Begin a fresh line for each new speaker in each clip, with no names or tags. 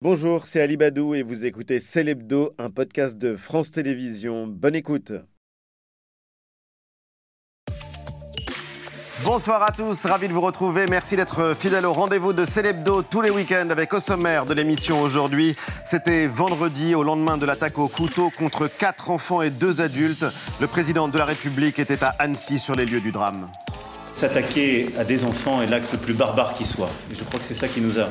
Bonjour, c'est Ali Badou et vous écoutez Célébdo, un podcast de France Télévisions. Bonne écoute. Bonsoir à tous, ravi de vous retrouver. Merci d'être fidèle au rendez-vous de Célébdo tous les week-ends avec au sommaire de l'émission aujourd'hui. C'était vendredi au lendemain de l'attaque au couteau contre quatre enfants et deux adultes. Le président de la République était à Annecy sur les lieux du drame.
S'attaquer à des enfants est l'acte le plus barbare qui soit. Et je crois que c'est ça qui nous a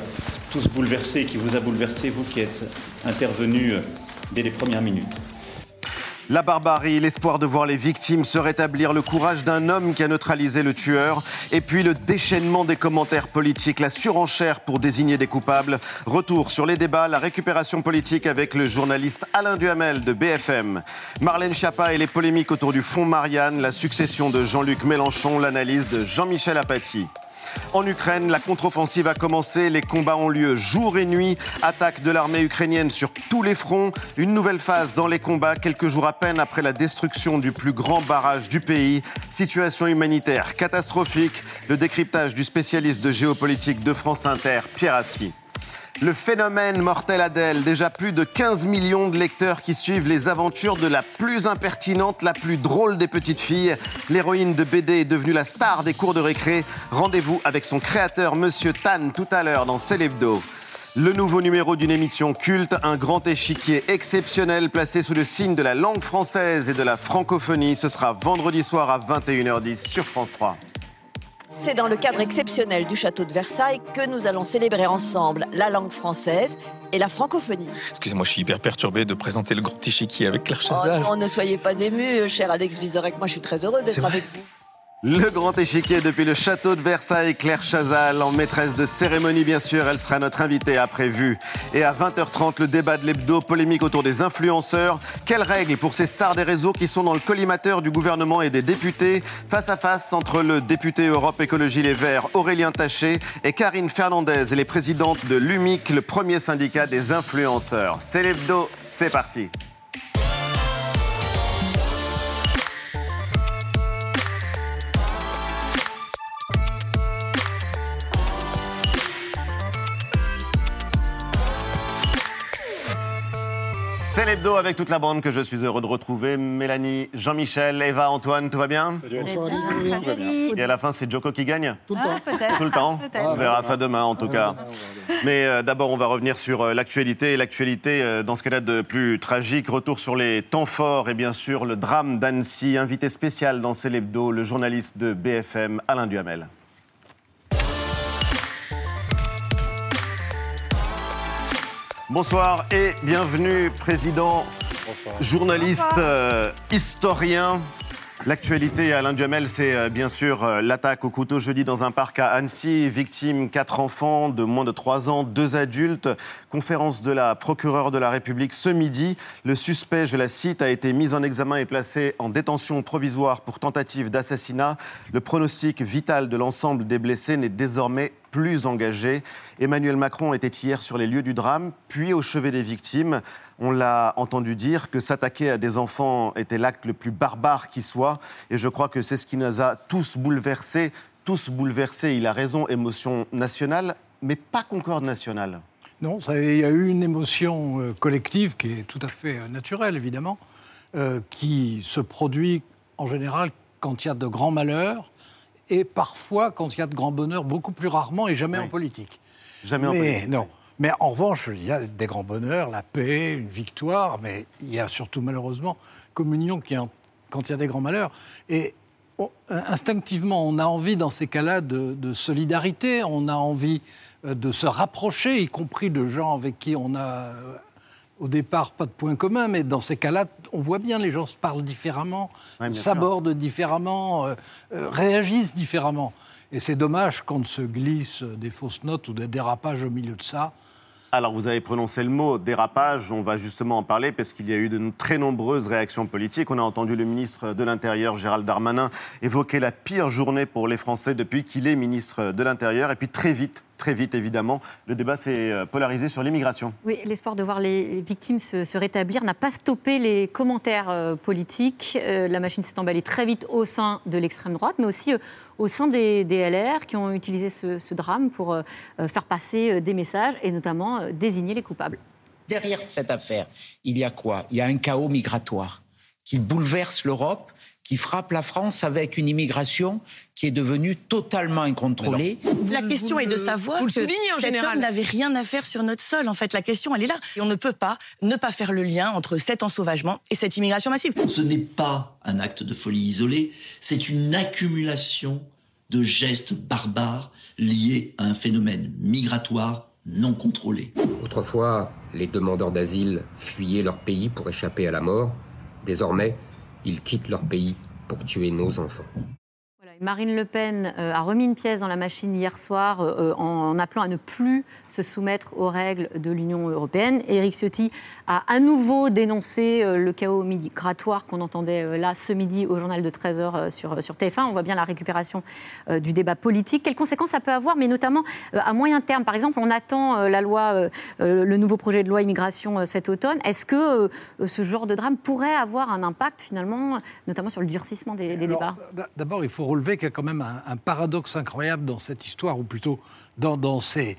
tous bouleversés, qui vous a bouleversé, vous qui êtes intervenu dès les premières minutes.
La barbarie, l'espoir de voir les victimes se rétablir, le courage d'un homme qui a neutralisé le tueur, et puis le déchaînement des commentaires politiques, la surenchère pour désigner des coupables. Retour sur les débats, la récupération politique avec le journaliste Alain Duhamel de BFM. Marlène Schiappa et les polémiques autour du fonds Marianne, la succession de Jean-Luc Mélenchon, l'analyse de Jean-Michel Apathy. En Ukraine, la contre-offensive a commencé, les combats ont lieu jour et nuit, attaque de l'armée ukrainienne sur tous les fronts, une nouvelle phase dans les combats quelques jours à peine après la destruction du plus grand barrage du pays, situation humanitaire catastrophique, le décryptage du spécialiste de géopolitique de France Inter, Pierre Aski. Le phénomène mortel Adèle, déjà plus de 15 millions de lecteurs qui suivent les aventures de la plus impertinente, la plus drôle des petites filles. L'héroïne de BD est devenue la star des cours de récré. Rendez-vous avec son créateur, Monsieur Tan, tout à l'heure dans Célébdo. Le nouveau numéro d'une émission culte, un grand échiquier exceptionnel placé sous le signe de la langue française et de la francophonie. Ce sera vendredi soir à 21h10 sur France 3.
C'est dans le cadre exceptionnel du château de Versailles que nous allons célébrer ensemble la langue française et la francophonie.
Excusez-moi, je suis hyper perturbé de présenter le grand échiquier avec Claire Chazal.
Oh non, ne soyez pas ému, cher Alex Vizorek. Moi, je suis très heureuse d'être avec vous.
Le grand échiquier depuis le château de Versailles, Claire Chazal, en maîtresse de cérémonie bien sûr, elle sera notre invitée à prévu. Et à 20h30, le débat de l'hebdo polémique autour des influenceurs. Quelles règles pour ces stars des réseaux qui sont dans le collimateur du gouvernement et des députés? Face à face entre le député Europe Écologie Les Verts, Aurélien Taché, et Karine Fernandez, les présidentes de l'UMIC, le premier syndicat des influenceurs. C'est l'hebdo, c'est parti. C'est l'hebdo avec toute la bande que je suis heureux de retrouver. Mélanie, Jean-Michel, Eva, Antoine, tout va bien Et à la fin, c'est Joko qui gagne
Tout le temps.
Tout le temps On verra ça demain en tout cas. Mais euh, d'abord, on va revenir sur euh, l'actualité. Et l'actualité, euh, dans ce qu'elle a de plus tragique, retour sur les temps forts et bien sûr le drame d'Annecy. Invité spécial dans C'est l'hebdo, le journaliste de BFM, Alain Duhamel. Bonsoir et bienvenue, président, journaliste, euh, historien. L'actualité, Alain Duhamel, c'est euh, bien sûr euh, l'attaque au couteau jeudi dans un parc à Annecy. Victime, quatre enfants de moins de 3 ans, deux adultes. Conférence de la procureure de la République ce midi. Le suspect, je la cite, a été mis en examen et placé en détention provisoire pour tentative d'assassinat. Le pronostic vital de l'ensemble des blessés n'est désormais plus engagé. Emmanuel Macron était hier sur les lieux du drame, puis au chevet des victimes. On l'a entendu dire que s'attaquer à des enfants était l'acte le plus barbare qui soit. Et je crois que c'est ce qui nous a tous bouleversés. Tous bouleversés, il a raison, émotion nationale, mais pas concorde nationale.
Non, il y a eu une émotion euh, collective qui est tout à fait euh, naturelle, évidemment, euh, qui se produit en général quand il y a de grands malheurs et parfois quand il y a de grands bonheurs, beaucoup plus rarement et jamais
Oui.
en politique.
Jamais en politique.
Non. Mais en revanche, il y a des grands bonheurs, la paix, une victoire, mais il y a surtout malheureusement communion qui quand il y a des grands malheurs. Et on- instinctivement, on a envie dans ces cas-là de, de solidarité, on a envie euh, de se rapprocher, y compris de gens avec qui on a euh, au départ pas de point commun, mais dans ces cas-là, on voit bien les gens se parlent différemment,
Ouais,
s'abordent différemment, euh, euh, réagissent différemment. Et c'est dommage quand se glissent des fausses notes ou des dérapages au milieu de ça.
Alors, vous avez prononcé le mot dérapage. On va justement en parler parce qu'il y a eu de très nombreuses réactions politiques. On a entendu le ministre de l'Intérieur, Gérald Darmanin, évoquer la pire journée pour les Français depuis qu'il est ministre de l'Intérieur. Et puis, très vite, très vite, évidemment. Le débat s'est euh, polarisé sur l'immigration.
Oui, l'espoir de voir les victimes se, rétablir n'a pas stoppé les commentaires euh, politiques. Euh, la machine s'est emballée très vite au sein de l'extrême droite, mais aussi au sein des, LR qui ont utilisé ce, drame pour faire passer des messages et notamment désigner les coupables.
Derrière cette affaire, il y a quoi? Il y a un chaos migratoire qui bouleverse l'Europe qui frappe la France avec une immigration qui est devenue totalement incontrôlée.
La question est de savoir que cet homme n'avait rien à faire sur notre sol. En fait, la question, elle est là. Et on ne peut pas ne pas faire le lien entre cet ensauvagement et cette immigration massive.
Ce n'est pas un acte de folie isolé, c'est une accumulation de gestes barbares liés à un phénomène migratoire non contrôlé.
Autrefois, les demandeurs d'asile fuyaient leur pays pour échapper à la mort. Désormais, ils quittent leur pays pour tuer nos enfants.
Marine Le Pen euh, a remis une pièce dans la machine hier soir euh, en, appelant à ne plus se soumettre aux règles de l'Union européenne. Éric Ciotti a à nouveau dénoncé euh, le chaos migratoire qu'on entendait là ce midi au journal de 13h sur, sur TF1. On voit bien la récupération du débat politique. Quelles conséquences ça peut avoir, mais notamment à moyen terme? Par exemple, on attend la loi, le nouveau projet de loi immigration cet automne. Est-ce que ce genre de drame pourrait avoir un impact finalement, notamment sur le durcissement des, des débats?
D'abord, il faut relever qu'il y a quand même un, paradoxe incroyable dans cette histoire, ou plutôt dans, ces,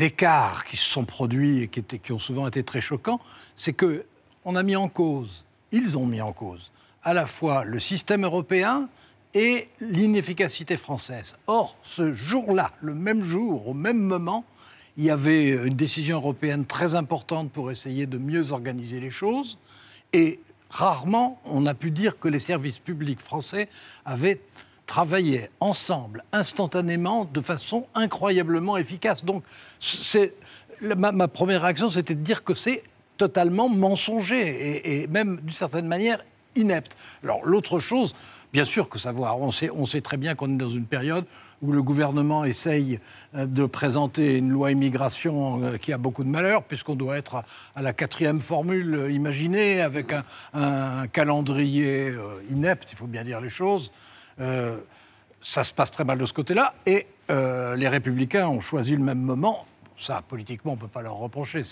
écarts qui se sont produits et qui, qui ont souvent été très choquants, c'est que on a mis en cause, ils ont mis en cause, à la fois le système européen et l'inefficacité française. Or, ce jour-là, le même jour, au même moment, il y avait une décision européenne très importante pour essayer de mieux organiser les choses. Et rarement, on a pu dire que les services publics français avaient travaillaient ensemble, instantanément, de façon incroyablement efficace. Donc, c'est, ma, première réaction, c'était de dire que c'est totalement mensonger et, même, d'une certaine manière, inepte. Alors, l'autre chose, bien sûr que savoir, on sait, très bien qu'on est dans une période où le gouvernement essaye euh, de présenter une loi immigration euh, qui a beaucoup de malheur, puisqu'on doit être à, la quatrième formule euh, imaginée, avec un calendrier inepte, il faut bien dire les choses. Euh, ça se passe très mal de ce côté-là. Et euh, les Républicains ont choisi le même moment. Ça, politiquement, on ne peut pas leur reprocher.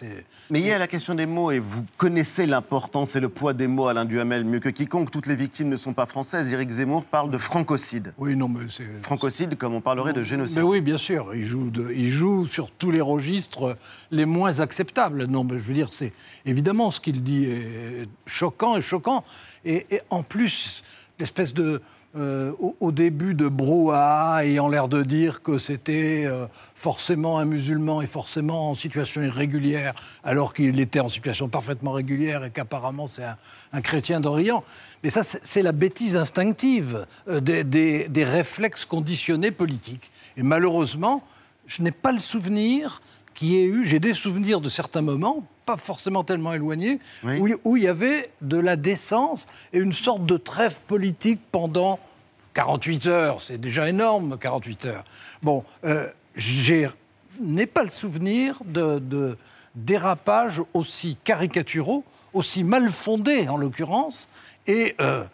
Mais il y a la question des mots, et vous connaissez l'importance et le poids des mots, Alain Duhamel, mieux que quiconque. Toutes les victimes ne sont pas françaises. Éric Zemmour parle de francocide.
Oui, non, mais c'est...
Francocide, comme on parlerait de génocide.
Mais oui, bien sûr. Il joue, il joue sur tous les registres les moins acceptables. Non, mais je veux dire, c'est évidemment ce qu'il dit est choquant et choquant. et en plus, l'espèce de euh, au, début de brouhaha, ayant l'air de dire que c'était euh, forcément un musulman et forcément en situation irrégulière, alors qu'il était en situation parfaitement régulière et qu'apparemment c'est un, chrétien d'Orient. Mais ça, c'est la bêtise instinctive euh, des, des, réflexes conditionnés politiques. Et malheureusement, je n'ai pas le souvenir qui ait eu, j'ai des souvenirs de certains moments, pas forcément tellement éloigné, où, il y avait de la décence et une sorte de trêve politique pendant 48 heures. C'est déjà énorme, 48 heures. Bon, euh, je n'ai pas le souvenir de, dérapages aussi caricaturaux, aussi mal fondés en l'occurrence, et euh,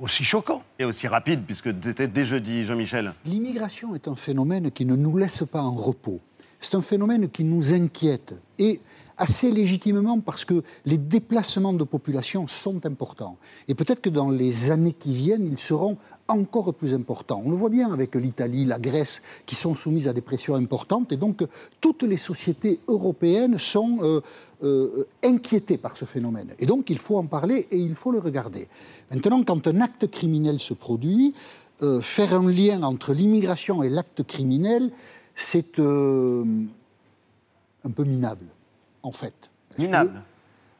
aussi choquants.
Et aussi rapides, puisque c'était dès jeudi, Jean-Michel.
L'immigration est un phénomène qui ne nous laisse pas en repos. C'est un phénomène qui nous inquiète. Et assez légitimement parce que les déplacements de population sont importants. Et peut-être que dans les années qui viennent, ils seront encore plus importants. On le voit bien avec l'Italie, la Grèce, qui sont soumises à des pressions importantes. Et donc, toutes les sociétés européennes sont euh, euh, inquiétées par ce phénomène. Et donc, il faut en parler et il faut le regarder. Maintenant, quand un acte criminel se produit, euh, faire un lien entre l'immigration et l'acte criminel, c'est un peu minable en fait.
Minable.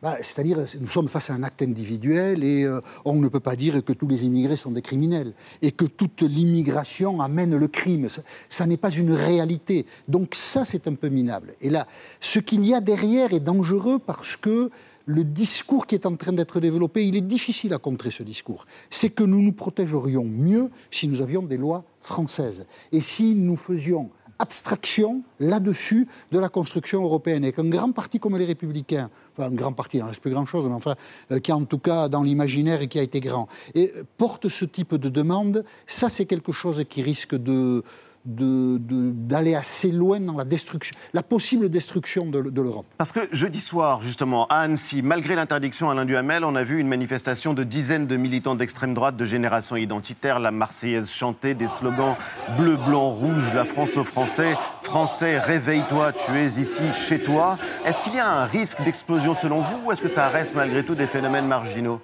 Bah, c'est-à-dire, nous sommes face à un acte individuel et euh, on ne peut pas dire que tous les immigrés sont des criminels et que toute l'immigration amène le crime. Ça, n'est pas une réalité. Donc ça, c'est un peu minable. Et là, ce qu'il y a derrière est dangereux parce que le discours qui est en train d'être développé, il est difficile à contrer ce discours. C'est que nous nous protégerions mieux si nous avions des lois françaises et si nous faisions abstraction là-dessus de la construction européenne. Et qu'un grand parti comme les Républicains, enfin un grand parti, il n'en reste plus grand-chose, mais enfin, euh, qui en tout cas dans l'imaginaire et qui a été grand, et porte ce type de demande, ça c'est quelque chose qui risque de d'aller assez loin dans la destruction, la possible destruction de, l'Europe.
Parce que jeudi soir, justement, à Annecy, malgré l'interdiction Alain Duhamel, on a vu une manifestation de dizaines de militants d'extrême droite de génération identitaire, la Marseillaise chantée, des slogans bleu, blanc, rouge, la France aux Français, Français, réveille-toi, tu es ici chez toi. Est-ce qu'il y a un risque d'explosion selon vous ou est-ce que ça reste malgré tout des phénomènes marginaux?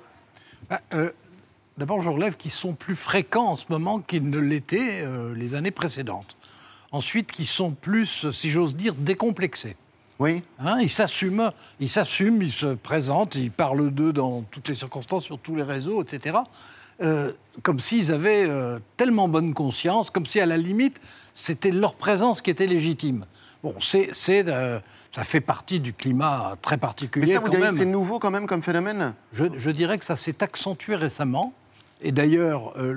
Bah, euh, D'abord, je relève qu'ils sont plus fréquents en ce moment qu'ils ne l'étaient euh, les années précédentes. Ensuite, qu'ils sont plus, si j'ose dire, décomplexés.
Oui.
Hein, ils s'assument, ils s'assument, ils se présentent, ils parlent d'eux dans toutes les circonstances, sur tous les réseaux, etc. Euh, comme s'ils avaient euh, tellement bonne conscience, comme si à la limite c'était leur présence qui était légitime. Bon, c'est, ça fait partie du climat très particulier. Mais
ça, vous
quand
c'est nouveau quand même comme phénomène?
Je, je, dirais que ça s'est accentué récemment. Et d'ailleurs,
euh,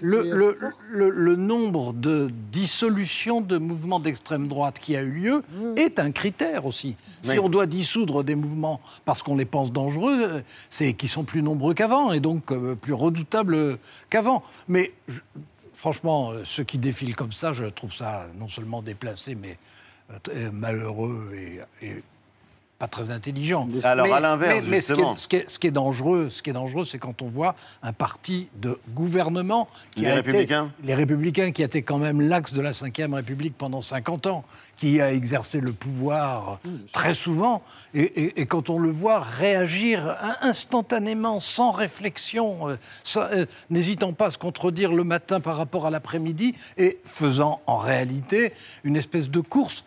le,
le, nombre de dissolutions de mouvements d'extrême droite qui a eu lieu mmh. est un critère aussi. Si on doit dissoudre des mouvements parce qu'on les pense dangereux, euh, c'est qu'ils sont plus nombreux qu'avant et donc euh, plus redoutables qu'avant. Mais franchement, ceux qui défilent comme ça, je trouve ça non seulement déplacé, mais malheureux et pas très intelligent.
Alors à l'inverse, mais, ce,
qui est, ce, qui est, dangereux, ce qui est dangereux, c'est quand on voit un parti de gouvernement
qui les républicains,
les républicains, qui a été quand même l'axe de la Ve République pendant 50 ans, qui a exercé le pouvoir très souvent, et, quand on le voit réagir instantanément, sans réflexion, euh, euh, n'hésitant pas à se contredire le matin par rapport à l'après-midi, et faisant en réalité une espèce de course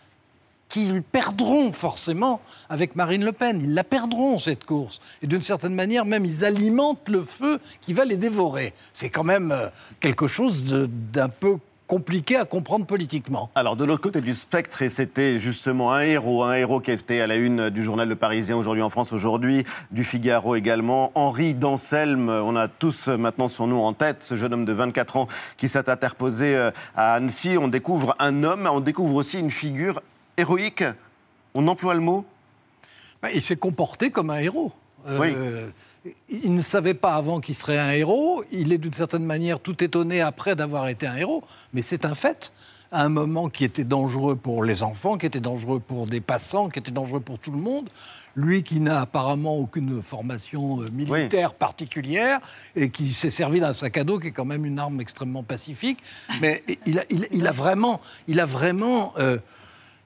qu'ils perdront forcément avec Marine Le Pen. Ils la perdront, cette course. Et d'une certaine manière, même, ils alimentent le feu qui va les dévorer. C'est quand même euh, quelque chose d'un peu compliqué à comprendre politiquement.
Alors, de l'autre côté du spectre, et c'était justement un héros, un héros qui était à la une du journal Le Parisien aujourd'hui en France, aujourd'hui, du Figaro également, Henri Danselme, on a tous maintenant son nom en tête, ce jeune homme de 24 ans qui s'est interposé euh, à Annecy. On découvre un homme, on découvre aussi une figure héroïque, on emploie le mot
bah, Il s'est comporté comme un héros.
Euh,
il ne savait pas avant qu'il serait un héros. Il est d'une certaine manière tout étonné après d'avoir été un héros. Mais c'est un fait. À un moment qui était dangereux pour les enfants, qui était dangereux pour des passants, qui était dangereux pour tout le monde. Lui qui n'a apparemment aucune formation euh, militaire particulière et qui s'est servi d'un sac à dos qui est quand même une arme extrêmement pacifique. Mais il a, vraiment, il a vraiment euh,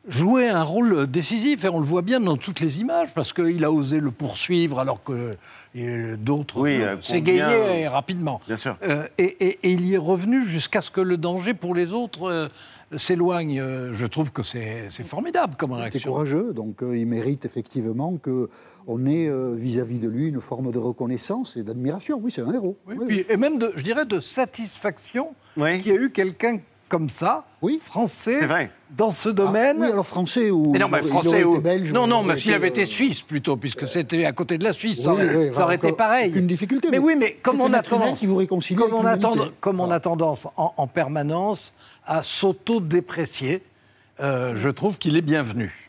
jouait un rôle décisif et on le voit bien dans toutes les images parce qu'il a osé le poursuivre alors que euh, d'autres
oui,
euh, s'égayaient rapidement.
Bien sûr.
Euh, et, il y est revenu jusqu'à ce que le danger pour les autres s'éloigne. Je trouve que c'est formidable comme réaction.
C'est courageux, donc il mérite effectivement qu'on ait vis-à-vis de lui une forme de reconnaissance et d'admiration. Oui, c'est un héros.
et même, de, je dirais, de satisfaction qu'il y a eu quelqu'un comme ça,
oui.
français,
vrai.
Dans ce domaine.
Ah, oui, alors français ou
non, mais français ou belge. Non, non, mais s'il avait été suisse plutôt, puisque c'était à côté de la Suisse, ça, aurait été pareil.
Une difficulté.
Mais, oui, mais comme on a tendance,
qui vous réconcilie
comme on a, comme on a tendance en, permanence à s'auto-déprécier, euh, je trouve qu'il est bienvenu.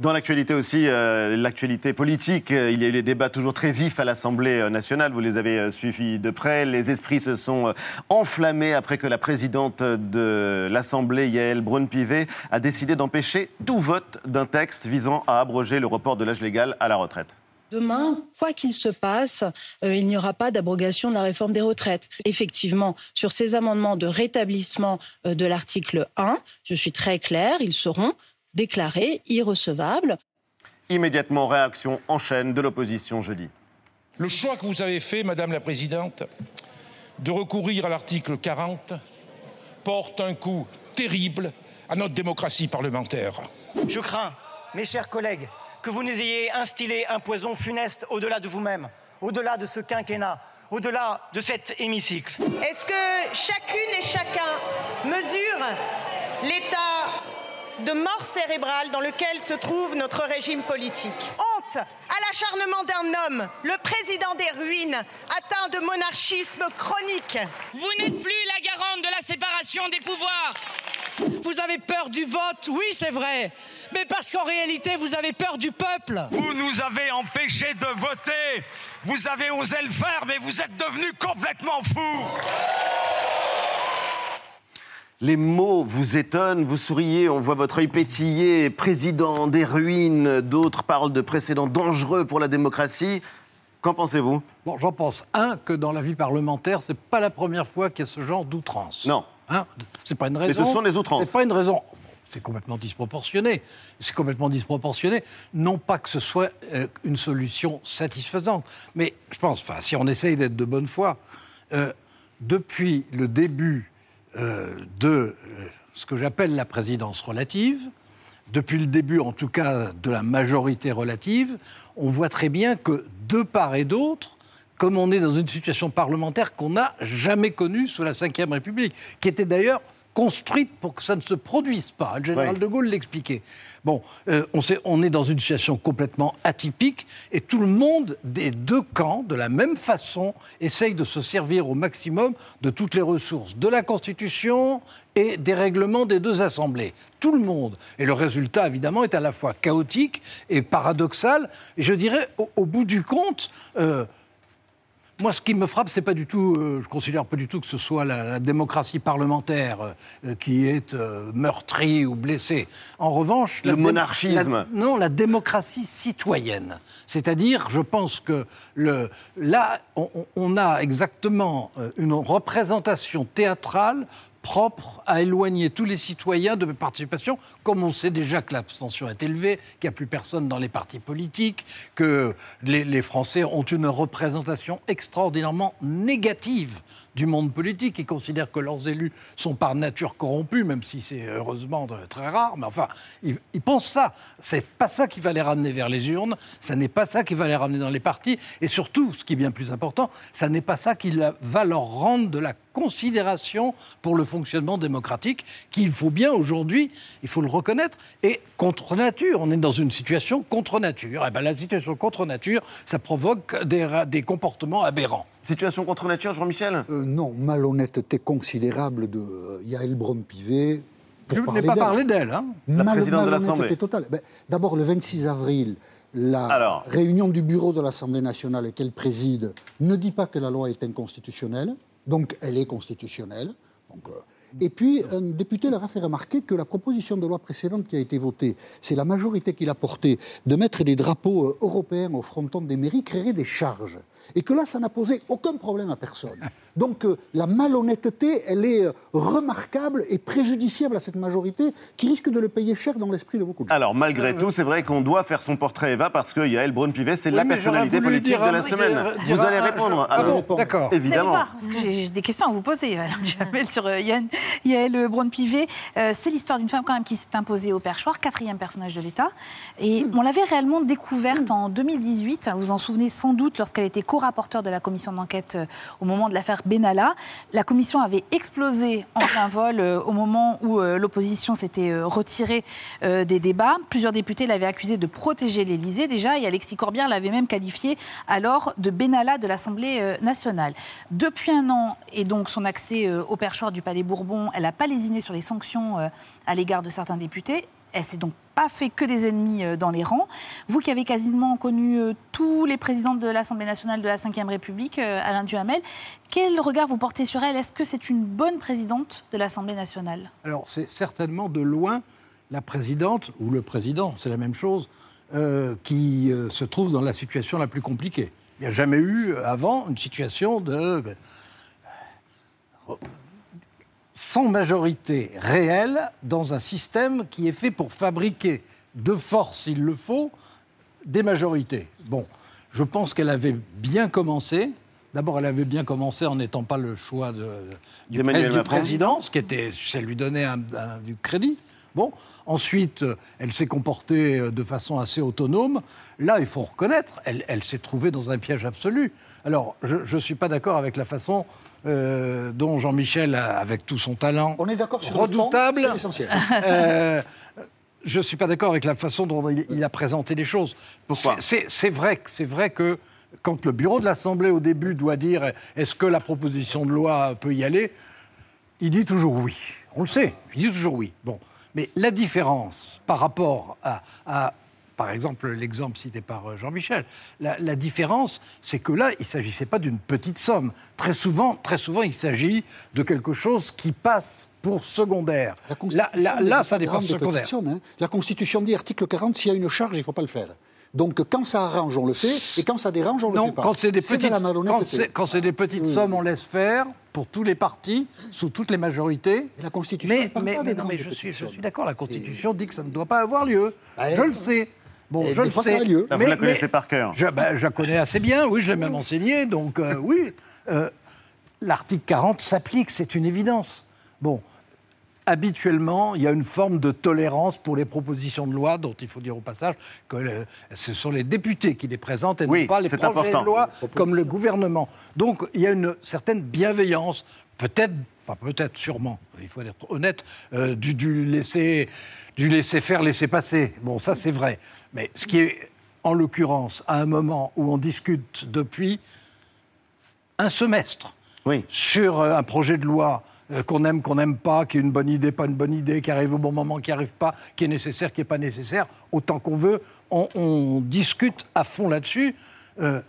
Dans l'actualité aussi, euh, l'actualité politique, euh, il y a eu des débats toujours très vifs à l'Assemblée euh, nationale. Vous les avez suivis de près. Les esprits se sont enflammés après que la présidente de l'Assemblée, Yael Braun-Pivet, a décidé d'empêcher tout vote d'un texte visant à abroger le report de l'âge légal à la retraite.
Demain, quoi qu'il se passe, il n'y aura pas d'abrogation de la réforme des retraites. Effectivement, sur ces amendements de rétablissement de l'article 1, je suis très claire, ils seront déclaré irrecevable.
Immédiatement, réaction en chaîne de l'opposition jeudi.
Le choix que vous avez fait, Madame la Présidente, de recourir à l'article 40 porte un coup terrible à notre démocratie parlementaire.
Je crains, mes chers collègues, que vous nous ayez instillé un poison funeste au-delà de vous-même, au-delà de ce quinquennat, au-delà de cet hémicycle.
Est-ce que chacune et chacun mesure l'état de mort cérébrale dans lequel se trouve notre régime politique. Honte à l'acharnement d'un homme, le président des ruines, atteint de monarchisme chronique.
Vous n'êtes plus la garante de la séparation des pouvoirs.
Vous avez peur du vote, oui c'est vrai, mais parce qu'en réalité vous avez peur du peuple.
Vous nous avez empêchés de voter, vous avez osé le faire, mais vous êtes devenus complètement fous.
Les mots vous étonnent, vous souriez, on voit votre œil pétiller, président des ruines, d'autres parlent de précédents dangereux pour la démocratie. Qu'en pensez-vous?
Bon, j'en pense, un, que dans la vie parlementaire, c'est pas la première fois qu'il y a ce genre d'outrance.
Non.
Hein? C'est pas une raison.
Mais ce sont des outrances.
C'est pas une raison. C'est complètement disproportionné. C'est complètement disproportionné. Non pas que ce soit euh, une solution satisfaisante, mais je pense, enfin, si on essaye d'être de bonne foi, euh, depuis le début de euh, ce que j'appelle la présidence relative, depuis le début en tout cas de la majorité relative, on voit très bien que de part et d'autre, comme on est dans une situation parlementaire qu'on n'a jamais connue sous la Ve République, qui était d'ailleurs construite pour que ça ne se produise pas. Le général de Gaulle l'expliquait. Bon, euh, on, sait- on est dans une situation complètement atypique et tout le monde des deux camps, de la même façon, essaye de se servir au maximum de toutes les ressources de la Constitution et des règlements des deux assemblées. Tout le monde. Et le résultat, évidemment, est à la fois chaotique et paradoxal. Et je dirais, au, au bout du compte, euh, moi, ce qui me frappe, c'est pas du tout, euh, je considère pas du tout que ce soit la, la démocratie parlementaire euh, qui est euh, meurtrie ou blessée. En revanche,
Le
la
monarchisme.
la- non, la démocratie citoyenne. C'est-à-dire, je pense que le, là, on, a exactement une représentation théâtrale propre à éloigner tous les citoyens de participation, comme on sait déjà que l'abstention est élevée, qu'il n'y a plus personne dans les partis politiques, que les, les Français ont une représentation extraordinairement négative du monde politique. Ils considèrent que leurs élus sont par nature corrompus, même si c'est heureusement de- très rare. Mais enfin, ils, ils pensent ça. C'est pas ça qui va les ramener vers les urnes. Ça n'est pas ça qui va les ramener dans les partis. Et surtout, ce qui est bien plus important, ça n'est pas ça qui va leur rendre de la considération pour le fonctionnement démocratique qu'il faut bien aujourd'hui, il faut le reconnaître, et contre nature. On est dans une situation contre nature. Et ben, la situation contre nature, ça provoque des comportements aberrants.
Situation contre nature, Jean-Michel?
Euh, Non, malhonnêteté considérable de euh, Yael Braun-Pivet. pour
Je n'ai pas parlé d'elle. hein.
La
Mal-
présidente de
malhonnêteté
l'Assemblée.
totale. Ben, D'abord, le 26 avril, la
Alors.
réunion du bureau de l'Assemblée nationale qu'elle préside ne dit pas que la loi est inconstitutionnelle, donc elle est constitutionnelle. Donc, euh, et puis, un député leur a fait remarquer que la proposition de loi précédente qui a été votée, c'est la majorité qui l'a portée, de mettre des drapeaux euh, européens au fronton des mairies, créerait des charges. Et que là, ça n'a posé aucun problème à personne. Donc, euh, la malhonnêteté, elle est euh, remarquable et préjudiciable à cette majorité qui risque de le payer cher dans l'esprit de beaucoup de gens.
Alors, malgré tout, c'est vrai qu'on doit faire son portrait Eva parce que Yael Braun-Pivet, c'est
Oui,
la personnalité politique de la semaine.
dire
Vous allez répondre
Ah d'accord.
Évidemment.
parce que j'ai des questions à vous poser, Alain Duhamel, sur euh, Yann, Yael Braun-Pivet. Euh, c'est l'histoire d'une femme quand même qui s'est imposée au perchoir, quatrième personnage de l'État. Et on l'avait réellement découverte en 2018. Vous vous en souvenez sans doute lorsqu'elle était co-rapporteure de la commission d'enquête euh, au moment de l'affaire Benalla. La commission avait explosé en plein vol euh, au moment où euh, l'opposition s'était retirée des débats. Plusieurs députés l'avaient accusée de protéger l'Élysée déjà, et Alexis Corbière l'avait même qualifiée alors de Benalla de l'Assemblée nationale. Depuis un an, et donc son accès au perchoir du Palais Bourbon, elle n'a pas lésiné sur les sanctions euh, à l'égard de certains députés. Elle s'est donc pas fait que des ennemis euh, dans les rangs. Vous qui avez quasiment connu euh, tous les présidents de l'Assemblée nationale de la Ve République, Alain Duhamel, quel regard vous portez sur elle? Est-ce que c'est une bonne présidente de l'Assemblée nationale?
Alors, c'est certainement de loin la présidente, ou le président, c'est la même chose, qui se trouve dans la situation la plus compliquée. Il n'y a jamais eu avant une situation de. Sans majorité réelle dans un système qui est fait pour fabriquer de force, s'il le faut, des majorités. Bon, je pense qu'elle avait bien commencé. D'abord, elle avait bien commencé en n'étant pas le choix de, du, président, ce qui était, ça lui donnait un- un- du crédit. Bon, ensuite, elle s'est comportée euh, de façon assez autonome. Là, il faut reconnaître, elle, elle s'est trouvée dans un piège absolu. Alors, je ne suis pas d'accord avec la façon euh, dont Jean-Michel, avec tout son talent,
On est d'accord sur le fond,
redoutable, euh, je ne suis pas d'accord avec la façon dont il, il a présenté les choses.
Pourquoi
C'est- vrai, c'est vrai que quand le bureau de l'Assemblée, au début, doit dire est-ce que la proposition de loi peut y aller, il dit toujours oui. On le sait, il dit toujours oui. Bon. Mais la différence par rapport à, à par exemple l'exemple cité par euh, Jean-Michel. La, la différence, c'est que là, il ne s'agissait pas d'une petite somme. Très souvent, très souvent, il s'agit de quelque chose qui passe pour secondaire. Là, là, là, ça dépasse
de
secondaire.
hein. La Constitution dit, article 40, s'il y a une charge, il ne faut pas le faire. Donc quand ça arrange, on le fait, et quand ça dérange, on le fait pas.
quand c'est des
de
petites, quand c'est, des petites
Oui.
sommes, on laisse faire pour tous les partis, sous toutes les majorités.
la Constitution
mais,
elle parle
mais-
pas
mais
des
non, mais je suis, je d'accord. La Constitution dit que ça ne doit pas avoir lieu.
Ah,
je le sais. Bon,
Et
je le
fois,
sais.
ça a lieu.
Ah, vous la connaissez par cœur.
Je, ben, je la connais assez bien. Oui, je l'ai même enseigné. Donc euh, oui, euh, l'article 40 s'applique, c'est une évidence. Bon, habituellement, il y a une forme de tolérance pour les propositions de loi, dont il faut dire au passage que euh, ce sont les députés qui les présentent et
Oui,
non pas les projets
important.
de loi comme le gouvernement. Donc il y a une certaine bienveillance, peut-être, pas peut-être, sûrement, il faut être honnête, euh, du, du laisser, du laisser faire, laisser passer. Bon, ça c'est vrai. Mais ce qui est, en l'occurrence, à un moment où on discute depuis un semestre sur euh, un projet de loi euh, qu'on aime, qu'on n'aime pas, qui est une bonne idée, pas une bonne idée, qui arrive au bon moment, qui arrive pas, qui est nécessaire, qui n'est pas nécessaire, autant qu'on veut, on, on discute à fond là-dessus. Euh,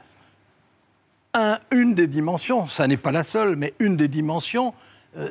un- une des dimensions, ça n'est pas la seule, mais une des dimensions,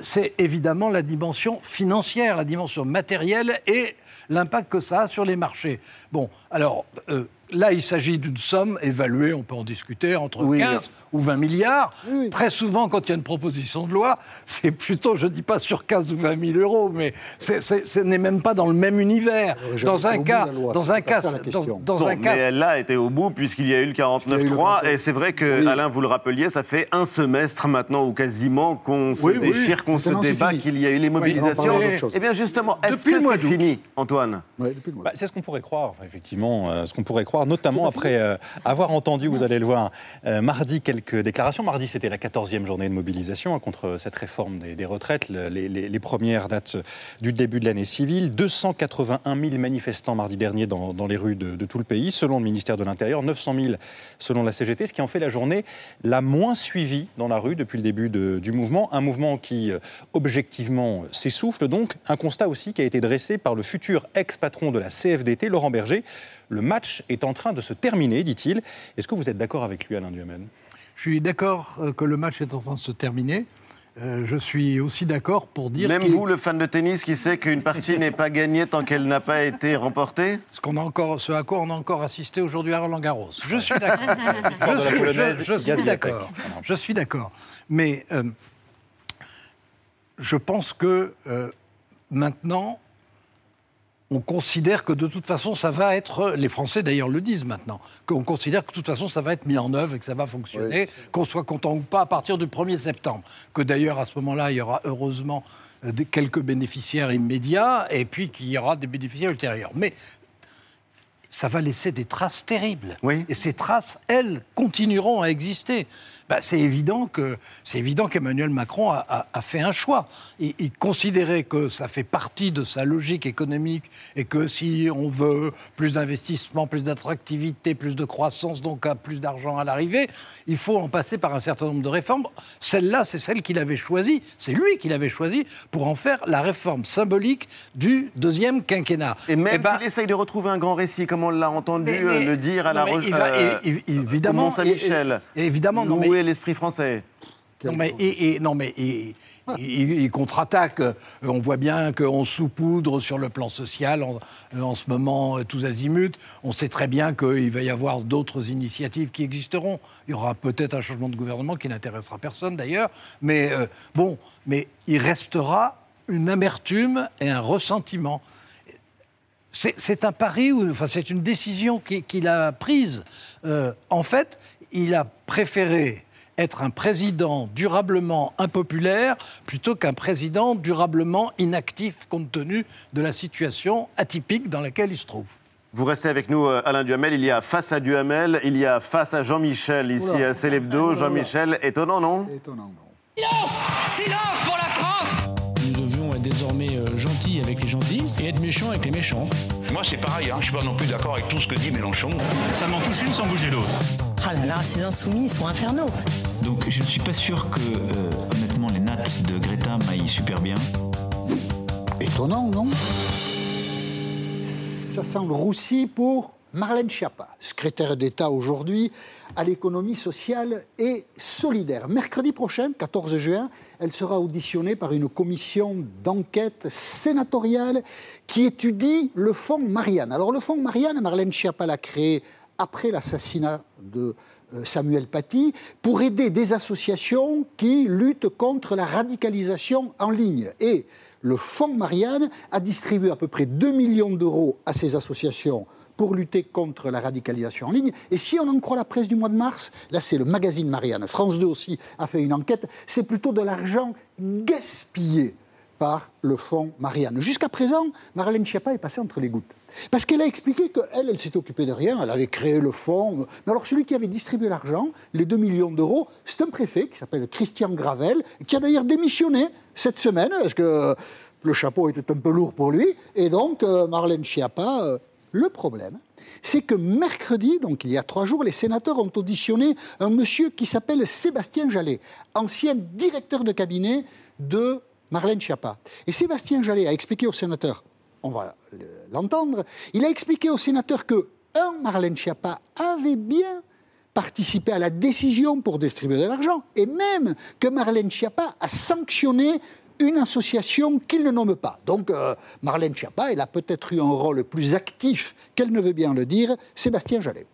c'est évidemment la dimension financière, la dimension matérielle et l'impact que ça a sur les marchés. Bon, alors euh, là, il s'agit d'une somme évaluée, on peut en discuter, entre
Oui.
15 ou 20 milliards. Très souvent, quand il y a une proposition de loi, c'est plutôt, je ne dis pas sur 15 ou 20 000 euros, mais c'est- c'est- ce n'est même pas dans le même univers. Dans un cas,
loi,
dans un cas, dans,
question.
dans
Bon,
un cas,
mais elle a été au bout puisqu'il y a eu le 49-3 et c'est vrai que Alain, vous le rappeliez, ça fait un semestre maintenant ou quasiment qu'on se
Oui, oui.
déchire, qu'on se débat, qu'il y a eu les mobilisations. Eh bien justement, est-ce
Depuis
que c'est fini, Antoine?
Ouais, depuis le mois.
Bah, c'est ce qu'on pourrait croire, enfin, effectivement, euh, ce qu'on pourrait croire, notamment après euh, avoir entendu, vous allez le voir, euh, mardi quelques déclarations. Mardi, c'était la 14e journée de mobilisation hein, contre cette réforme des, des retraites. Le- les, les- les premières dates du début de l'année civile. 281 000 manifestants mardi dernier dans, dans les rues de, de tout le pays, selon le ministère de l'Intérieur, 900 000 selon la CGT, ce qui en fait la journée la moins suivie dans la rue depuis le début de- du mouvement. Un mouvement qui, euh, objectivement, s'essouffle. Donc, un constat aussi qui a été dressé par le futur ex-patron de la CFDT, Laurent Berger. Le match est en train de se terminer, dit-il. Est-ce que vous êtes d'accord avec lui, Alain Duhamel?
Je suis d'accord euh, que le match est en train de se terminer. Euh, je suis aussi d'accord pour dire
Même vous, le fan de tennis, qui sait qu'une partie n'est pas gagnée tant qu'elle n'a pas été remportée?
Ce, qu'on a encore, ce à quoi on a encore assisté aujourd'hui à Roland Garros. Je suis d'accord. Je suis, je- je d'accord. Je suis d'accord. Mais euh, je pense que euh, maintenant, on considère que de toute façon, ça va être. Les Français d'ailleurs le disent maintenant, qu'on considère que de toute façon, ça va être mis en œuvre et que ça va fonctionner, qu'on soit content ou pas à partir du 1er septembre. Que d'ailleurs, à ce moment-là, il y aura heureusement euh, quelques bénéficiaires immédiats et puis qu'il y aura des bénéficiaires ultérieurs. Mais ça va laisser des traces terribles. Et ces traces, elles, continueront à exister. Bah, c'est évident que c'est évident qu'Emmanuel Macron a, a- a fait un choix. Il, il considérait que ça fait partie de sa logique économique et que si on veut plus d'investissement, plus d'attractivité, plus de croissance, donc plus d'argent à l'arrivée, il faut en passer par un certain nombre de réformes. Celle-là, c'est celle qu'il avait choisie. C'est lui qui l'avait choisie pour en faire la réforme symbolique du deuxième quinquennat.
Et même
Eh ben,
s'il essaye de retrouver un grand récit, comme on l'a entendu
Mais-
euh,
mais-
le dire à la
non, mais
Roche,
il va-
euh,
et- évidemment,
Mont-Saint-Michel,
évidemment, non,
l'esprit français.
Non mais, et, et- non, mais et- il, il contre-attaque. Euh, On voit bien qu'on saupoudre sur le plan social en, euh, en ce moment euh, tous azimuts. On sait très bien qu'il va y avoir d'autres initiatives qui existeront. Il y aura peut-être un changement de gouvernement qui n'intéressera personne d'ailleurs. Mais euh, bon, mais il restera une amertume et un ressentiment. C'est c'est un pari, ou, enfin c'est une décision qui- qu'il a prise. Euh, en fait, il a préféré être un président durablement impopulaire plutôt qu'un président durablement inactif compte tenu de la situation atypique dans laquelle il se trouve.
Vous restez avec nous, euh, Alain Duhamel. Il y a face à Duhamel, il y a face à Jean-Michel, ici
Oula.
à Célébdo. Jean-Michel, étonnant, non
Étonnant, non.
Silence Silence pour la France
Nous devions être désormais euh, gentils avec les gentils et être méchants avec les méchants.
Moi, c'est pareil, hein, je suis pas non plus d'accord avec tout ce que dit Mélenchon.
Ça m'en touche une sans bouger l'autre.
Ah là là, ces insoumis, ils sont infernaux.
Donc je ne suis pas sûr que, euh, honnêtement, les nattes de Greta m'aillent super bien.
Étonnant, non? Ça sent le roussi pour Marlène Schiappa, secrétaire d'État aujourd'hui à l'économie sociale et solidaire. Mercredi prochain, 14 juin, elle sera auditionnée par une commission d'enquête sénatoriale qui étudie le fonds Marianne. Alors le fonds Marianne, Marlène Schiappa l'a créé après l'assassinat de euh, Samuel Paty pour aider des associations qui luttent contre la radicalisation en ligne. Et le fonds Marianne a distribué à peu près 2 millions d'euros à ces associations pour lutter contre la radicalisation en ligne. Et si on en croit la presse du mois de mars, là c'est le magazine Marianne, France 2 aussi a fait une enquête, c'est plutôt de l'argent gaspillé par le fonds Marianne. Jusqu'à présent, Marlène Schiappa est passée entre les gouttes. Parce qu'elle a expliqué qu'elle, elle s'était occupée de rien, elle avait créé le fonds. Mais alors celui qui avait distribué l'argent, les 2 millions d'euros, c'est un préfet qui s'appelle Christian Gravel, qui a d'ailleurs démissionné cette semaine, parce que le chapeau était un peu lourd pour lui. Et donc, euh, Marlène Schiappa euh, le problème, c'est que mercredi, donc il y a trois jours, les sénateurs ont auditionné un monsieur qui s'appelle Sébastien Jallet, ancien directeur de cabinet de Marlène Schiappa. Et Sébastien Jallet a expliqué aux sénateurs, on va l'entendre, il a expliqué aux sénateurs que, un, Marlène Schiappa avait bien participé à la décision pour distribuer de l'argent, et même que Marlène Schiappa a sanctionné une association qu'il ne nomme pas. Donc euh, Marlène Schiappa, elle a peut-être eu un rôle plus actif qu'elle ne veut bien le dire, Sébastien Jallet.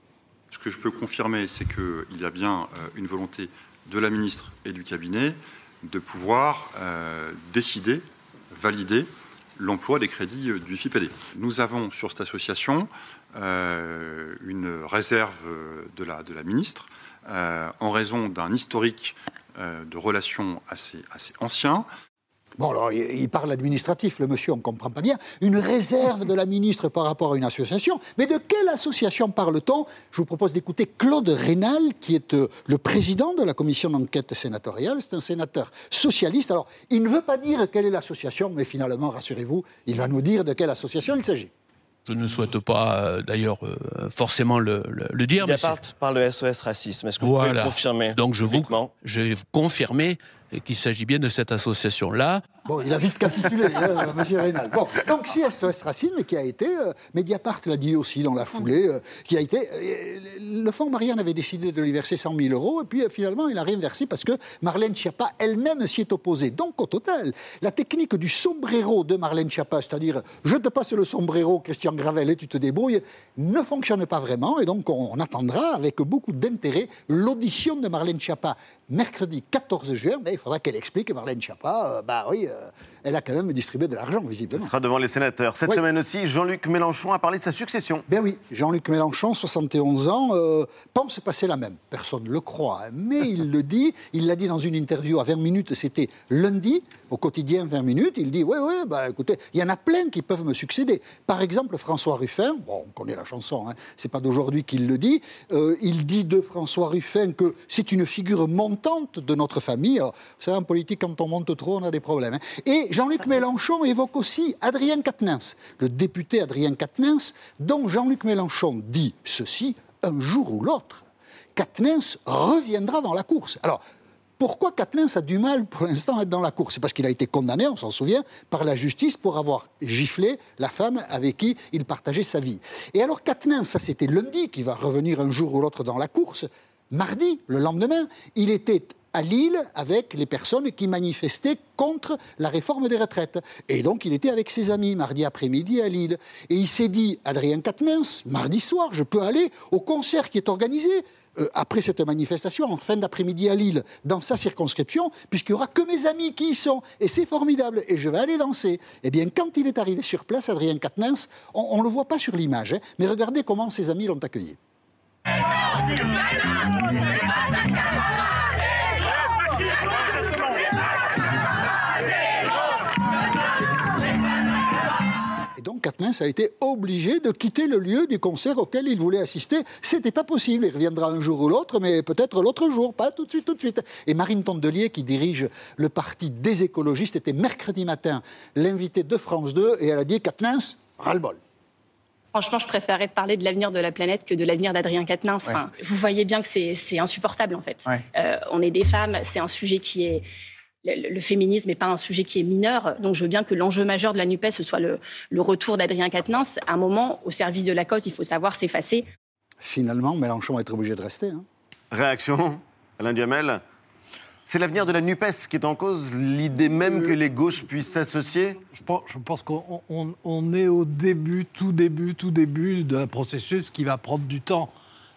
Ce que je peux confirmer, c'est qu'il y a bien euh, une volonté de la ministre et du cabinet de pouvoir euh, décider, valider l'emploi des crédits du FIPD. Nous avons sur cette association une réserve de la, de la ministre en raison d'un historique de relations assez, assez ancien.
Bon, alors, il parle administratif, le monsieur, on ne comprend pas bien. Une réserve de la ministre par rapport à une association. Mais de quelle association parle-t-on? Je vous propose d'écouter Claude Rénal, qui est euh, le président de la commission d'enquête sénatoriale. C'est un sénateur socialiste. Alors, il ne veut pas dire quelle est l'association, mais finalement, rassurez-vous, il va nous dire de quelle association il s'agit.
Je ne souhaite pas, euh, d'ailleurs, euh, forcément le, dire.
Mediapart parle de SOS Racisme. Est-ce que vous pouvez le confirmer
Donc, je vous, je vais confirmer qu'il s'agit bien de cette association-là.
Bon, il a vite capitulé, hein, M. Rénal. Bon, donc si SOS Racisme, qui a été, euh, Mediapart l'a dit aussi dans la foulée, euh, qui a été, euh, le fonds Marianne avait décidé de lui verser 100 000 euros, et puis finalement, il n'a rien versé parce que Marlène Schiappa elle-même s'y est opposée. Donc au total, la technique du sombrero de Marlène Schiappa, c'est-à-dire je te passe le sombrero, Christian Gravel, et tu te débrouilles, ne fonctionne pas vraiment, et donc on, on attendra avec beaucoup d'intérêt l'audition de Marlène Schiappa mercredi 14 juin, mais il faudra qu'elle explique, Marlène Schiappa, bah oui, uh, elle a quand même distribué de l'argent, visiblement.
Ce sera devant les sénateurs. Cette semaine aussi, Jean-Luc Mélenchon a parlé de sa succession.
Ben oui, Jean-Luc Mélenchon, 71 ans, euh, pense passer la même. Personne ne le croit, hein, mais il le dit. Il l'a dit dans une interview à 20 minutes, c'était lundi, au quotidien 20 minutes. Il dit Oui, oui, bah, écoutez, il y en a plein qui peuvent me succéder. Par exemple, François Ruffin, bon, on connaît la chanson, hein, c'est pas d'aujourd'hui qu'il le dit. Euh, il dit de François Ruffin que c'est une figure montante de notre famille. vous savez, en politique, quand on monte trop, on a des problèmes. Hein. Et Jean-Luc Mélenchon évoque aussi Adrien Quatennens, le député Adrien Quatennens, dont Jean-Luc Mélenchon dit ceci un jour ou l'autre. Quatennens reviendra dans la course. Alors, pourquoi Quatennens a du mal pour l'instant à être dans la course? C'est parce qu'il a été condamné, on s'en souvient, par la justice pour avoir giflé la femme avec qui il partageait sa vie. Et alors Quatennens, ça c'était lundi, qui va revenir un jour ou l'autre dans la course. Mardi, le lendemain, il était à Lille avec les personnes qui manifestaient contre la réforme des retraites. Et donc, il était avec ses amis mardi après-midi à Lille. Et il s'est dit, Adrien Quatennens, mardi soir, je peux aller au concert qui est organisé euh, après cette manifestation, en fin d'après-midi à Lille, dans sa circonscription, puisqu'il n'y aura que mes amis qui y sont. Et c'est formidable. Et je vais aller danser. Eh bien, quand il est arrivé sur place, Adrien Quatennens, on ne le voit pas sur l'image, hein, mais regardez comment ses amis l'ont accueilli. Donc Katniss a été obligé de quitter le lieu du concert auquel il voulait assister. C'était pas possible. Il reviendra un jour ou l'autre, mais peut-être l'autre jour, pas tout de suite, tout de suite. Et Marine Tondelier, qui dirige le parti des écologistes, était mercredi matin l'invité de France 2 et elle a dit Katniss, ras-le-bol.
Franchement, je préférerais parler de l'avenir de la planète que de l'avenir d'Adrien Quatennens. vous voyez bien que c'est insupportable, en fait. Euh, on est des femmes, c'est un sujet qui est le, féminisme n'est pas un sujet qui est mineur. Donc je veux bien que l'enjeu majeur de la NUPES, ce soit le, retour d'Adrien Quatennens. À un moment, au service de la cause, il faut savoir s'effacer.
Finalement, Mélenchon va être obligé de rester. Hein.
Réaction, Alain Duhamel c'est l'avenir de la NUPES qui est en cause, l'idée même que les gauches puissent s'associer?
Je pense, qu'on est au début, tout début, tout début d'un processus qui va prendre du temps.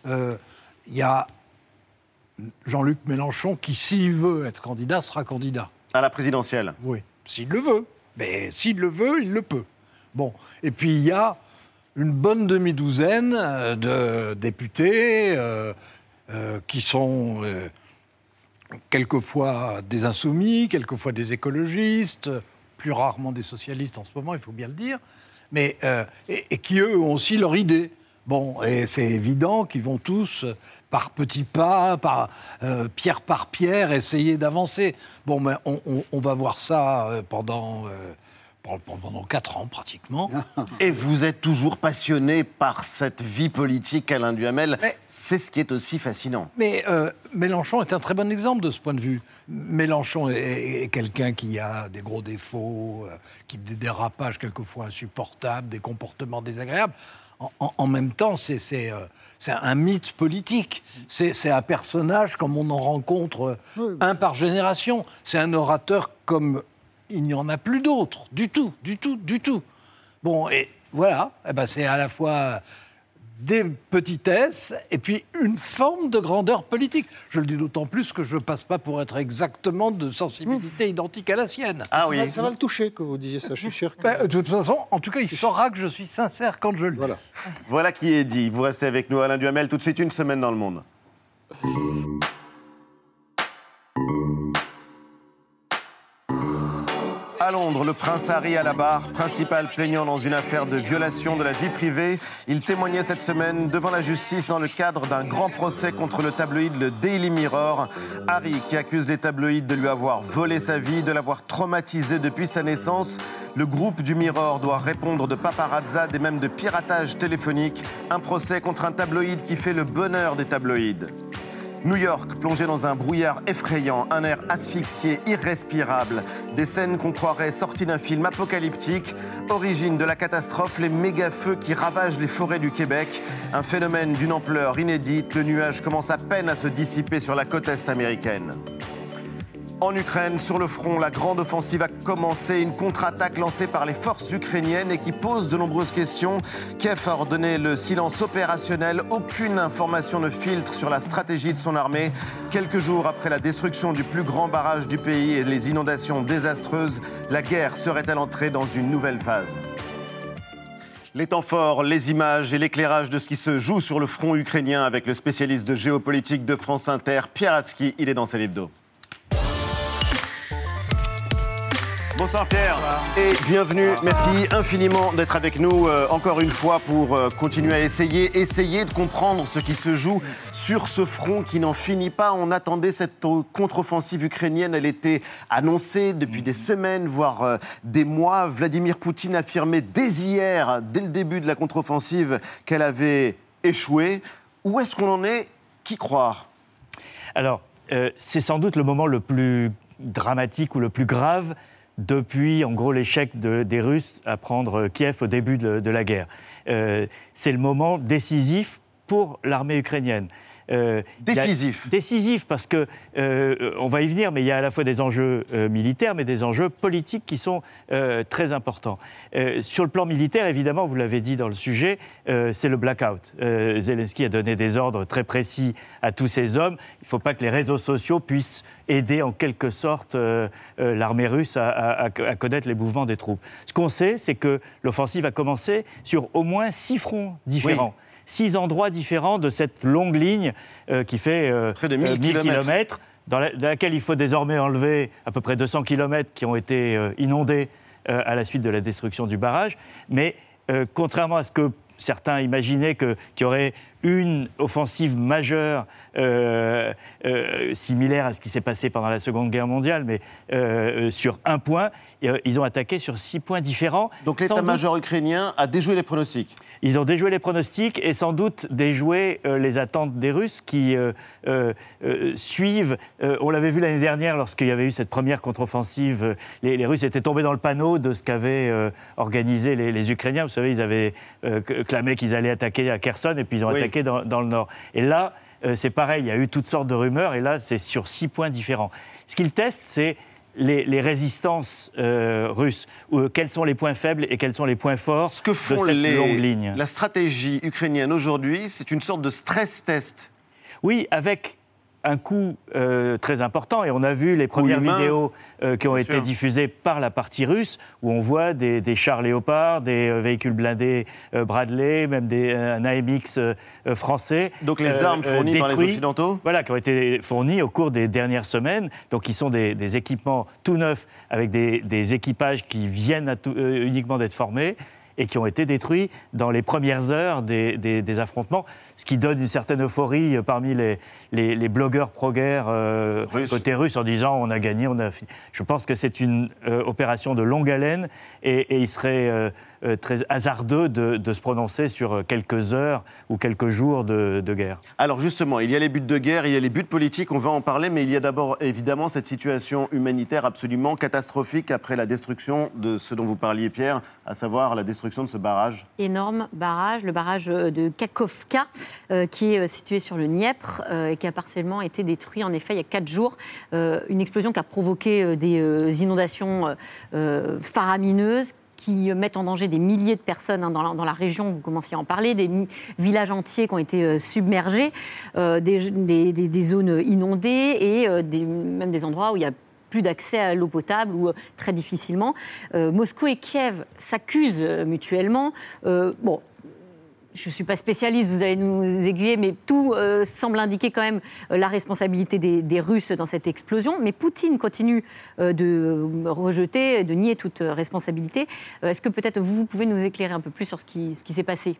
Euh, il y a Jean-Luc Mélenchon qui, s'il veut être candidat, sera candidat.
À la présidentielle
Oui, s'il le veut. Mais s'il le veut, il le peut. Bon, et puis il y a une bonne demi-douzaine euh, de députés euh, qui sont quelquefois des insoumis, quelquefois des écologistes, plus rarement des socialistes en ce moment, il faut bien le dire, mais, euh, et, qui, eux, ont aussi leur idée. Bon, et c'est évident qu'ils vont tous, par petits pas, par euh, pierre par pierre, essayer d'avancer. Bon, mais on, va voir ça euh, pendant pendant quatre ans pratiquement.
Et vous êtes toujours passionné par cette vie politique, Alain Duhamel. C'est ce qui est aussi fascinant.
Mais euh, Mélenchon est un très bon exemple de ce point de vue. Mélenchon est, quelqu'un qui a des gros défauts, euh, qui des dérapages quelquefois insupportables, des comportements désagréables. En, même temps, c'est euh, un mythe politique. C'est un personnage comme on en rencontre un par génération. C'est un orateur comme il n'y en a plus d'autres, du tout, du tout, du tout. Bon, et voilà, eh ben c'est à la fois des petitesses et puis une forme de grandeur politique. Je le dis d'autant plus que je ne passe pas pour être exactement de sensibilité identique à la sienne.
Ah ça oui. Va, ça va le toucher que vous disiez ça, je suis sûr.
Ben, de toute façon, en tout cas, il saura que je suis sincère quand je le dis.
Voilà. voilà qui est dit. Vous restez avec nous, Alain Duhamel, tout de suite une semaine dans le monde. À Londres, le prince Harry à la barre, principal plaignant dans une affaire de violation de la vie privée. Il témoignait cette semaine devant la justice dans le cadre d'un grand procès contre le tabloïd le Daily Mirror. Harry qui accuse les tabloïds de lui avoir volé sa vie, de l'avoir traumatisé depuis sa naissance. Le groupe du Mirror doit répondre de paparazzade et même de piratage téléphonique. Un procès contre un tabloïd qui fait le bonheur des tabloïds. New York, plongé dans un brouillard effrayant, un air asphyxié, irrespirable, des scènes qu'on croirait sorties d'un film apocalyptique, origine de la catastrophe, les méga-feux qui ravagent les forêts du Québec, un phénomène d'une ampleur inédite, le nuage commence à peine à se dissiper sur la côte est américaine. En Ukraine, sur le front, la grande offensive a commencé. Une contre-attaque lancée par les forces ukrainiennes et qui pose de nombreuses questions. Kiev a ordonné le silence opérationnel. Aucune information ne filtre sur la stratégie de son armée. Quelques jours après la destruction du plus grand barrage du pays et les inondations désastreuses, la guerre serait-elle entrée dans une nouvelle phase? Les temps forts, les images et l'éclairage de ce qui se joue sur le front ukrainien avec le spécialiste de géopolitique de France Inter, Pierre Aski. Il est dans ses d'eau. Bonsoir Pierre et bienvenue. Merci infiniment d'être avec nous euh, encore une fois pour euh, continuer à essayer, essayer de comprendre ce qui se joue sur ce front qui n'en finit pas. On attendait cette contre-offensive ukrainienne. Elle était annoncée depuis des semaines, voire euh, des mois. Vladimir Poutine affirmait dès hier, dès le début de la contre-offensive, qu'elle avait échoué. Où est-ce qu'on en est? Qui croire?
Alors, c'est sans doute le moment le plus dramatique ou le plus grave depuis en gros l'échec des Russes à prendre Kiev au début de, la guerre. Euh, c'est le moment décisif pour l'armée ukrainienne.
Euh, décisif.
décisif parce que euh, on va y venir, mais il y a à la fois des enjeux militaires, mais des enjeux politiques qui sont très importants. sur le plan militaire, évidemment, vous l'avez dit dans le sujet, c'est le blackout. Zelensky a donné des ordres très précis à tous ses hommes. Il ne faut pas que les réseaux sociaux puissent aider en quelque sorte l'armée russe à, connaître les mouvements des troupes. Ce qu'on sait, c'est que l'offensive a commencé sur au moins six fronts différents six endroits différents de cette longue ligne euh, qui fait
euh, près de 1000 km,
dans, laquelle il faut désormais enlever à peu près 200 km qui ont été euh, inondés à la suite de la destruction du barrage. Mais contrairement à ce que certains imaginaient qu'il y aurait une offensive majeure euh, euh, similaire à ce qui s'est passé pendant la Seconde Guerre mondiale, mais euh, sur un point. ils ont attaqué sur six points différents.
Donc l'état-major ukrainien a déjoué les pronostics
Ils ont déjoué les pronostics et sans doute déjoué les attentes des Russes qui suivent. on l'avait vu l'année dernière lorsqu'il y avait eu cette première contre-offensive. Les, Russes étaient tombés dans le panneau de ce qu'avaient organisé les, Ukrainiens. Vous savez, ils avaient clamé qu'ils allaient attaquer à Kherson et puis ils ont attaqué dans, dans le nord. Et là, euh, c'est pareil, il y a eu toutes sortes de rumeurs, et là, c'est sur six points différents. Ce qu'ils testent, c'est les, résistances euh, russes, euh, quels sont les points faibles et quels sont les points forts
Ce que font
de cette
les...
longue ligne?
La stratégie ukrainienne aujourd'hui, c'est une sorte de stress test.
Oui, avec un coût euh, très important. Et on a vu les premières vidéos euh, qui ont été diffusées par la partie russe, où on voit des, chars Léopard, des euh, véhicules blindés Bradley, même des, un AMX français.
Donc les armes fournies par les Occidentaux
Voilà, qui ont été fournies au cours des dernières semaines. Donc qui sont des, équipements tout neufs, avec des, équipages qui viennent uniquement d'être formés et qui ont été détruits dans les premières heures des affrontements ce qui donne une certaine euphorie euh, parmi les, les, blogueurs pro-guerre euh, côté russe en disant on a gagné, on a Je pense que c'est une euh, opération de longue haleine et, il serait très hasardeux de, se prononcer sur quelques heures ou quelques jours de, guerre.
Alors justement, il y a les buts de guerre, il y a les buts politiques, on va en parler, mais il y a d'abord évidemment cette situation humanitaire absolument catastrophique après la destruction de ce dont vous parliez Pierre, à savoir la destruction de ce barrage.
Énorme barrage, le barrage de Kakovka. Euh, qui est euh, situé sur le Dniepr euh, et qui a partiellement été détruit en effet il y a quatre jours. une explosion qui a provoqué des inondations faramineuses qui mettent en danger des milliers de personnes hein, dans, la, région, vous commenciez à en parler, des villages entiers qui ont été submergés, des, zones inondées et même des endroits où il y a plus d'accès à l'eau potable ou très difficilement. Moscou et Kiev s'accusent mutuellement. bon, je ne suis pas spécialiste, vous allez nous aiguiller, mais tout euh, semble indiquer quand même euh, la responsabilité des, Russes dans cette explosion. Mais Poutine continue euh, de rejeter, de nier toute responsabilité. Est-ce que peut-être vous, pouvez nous éclairer un peu plus sur ce qui, ce qui s'est passé?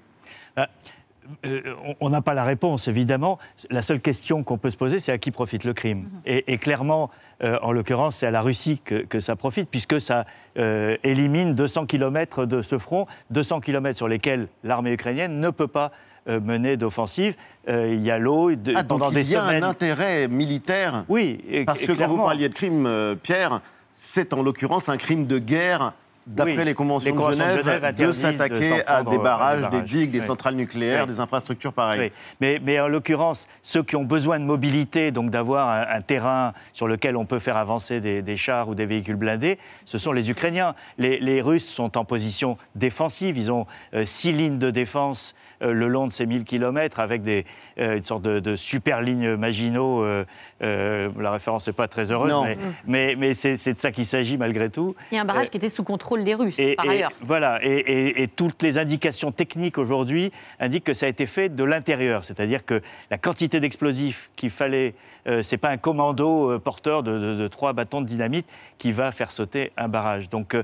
Euh, on n'a pas la réponse, évidemment. La seule question qu'on peut se poser, c'est à qui profite le crime. Mhm. et, clairement, euh, en l'occurrence, c'est à la Russie que, ça profite, puisque ça euh, élimine 200 km de ce front, 200 km sur lesquels l'armée ukrainienne ne peut pas mener d'offensive. il y a l'eau
ah, pendant des semaines. Il y a un intérêt militaire.
Oui,
parce que quand vous parliez de crime, Pierre, c'est en l'occurrence un crime de guerre d'après les, conventions de Genève, de s'attaquer à des barrages, des, digues, des centrales nucléaires, des infrastructures pareilles.
Mais, mais, en l'occurrence, ceux qui ont besoin de mobilité, donc d'avoir un, terrain sur lequel on peut faire avancer des, chars ou des véhicules blindés, ce sont les Ukrainiens. Les, Russes sont en position défensive. Ils ont euh, six lignes de défense euh, le long de ces 1000 km avec des, euh, une sorte de, super ligne Maginot. la référence n'est pas très heureuse, mais, mais, c'est de ça qu'il s'agit malgré tout.
Il y a un barrage qui était sous contrôle des Russes, par ailleurs.
Voilà, et, toutes les indications techniques aujourd'hui indiquent que ça a été fait de l'intérieur, c'est-à-dire que la quantité d'explosifs qu'il fallait, euh, c'est pas un commando euh, porteur de, trois bâtons de dynamite qui va faire sauter un barrage. Donc euh,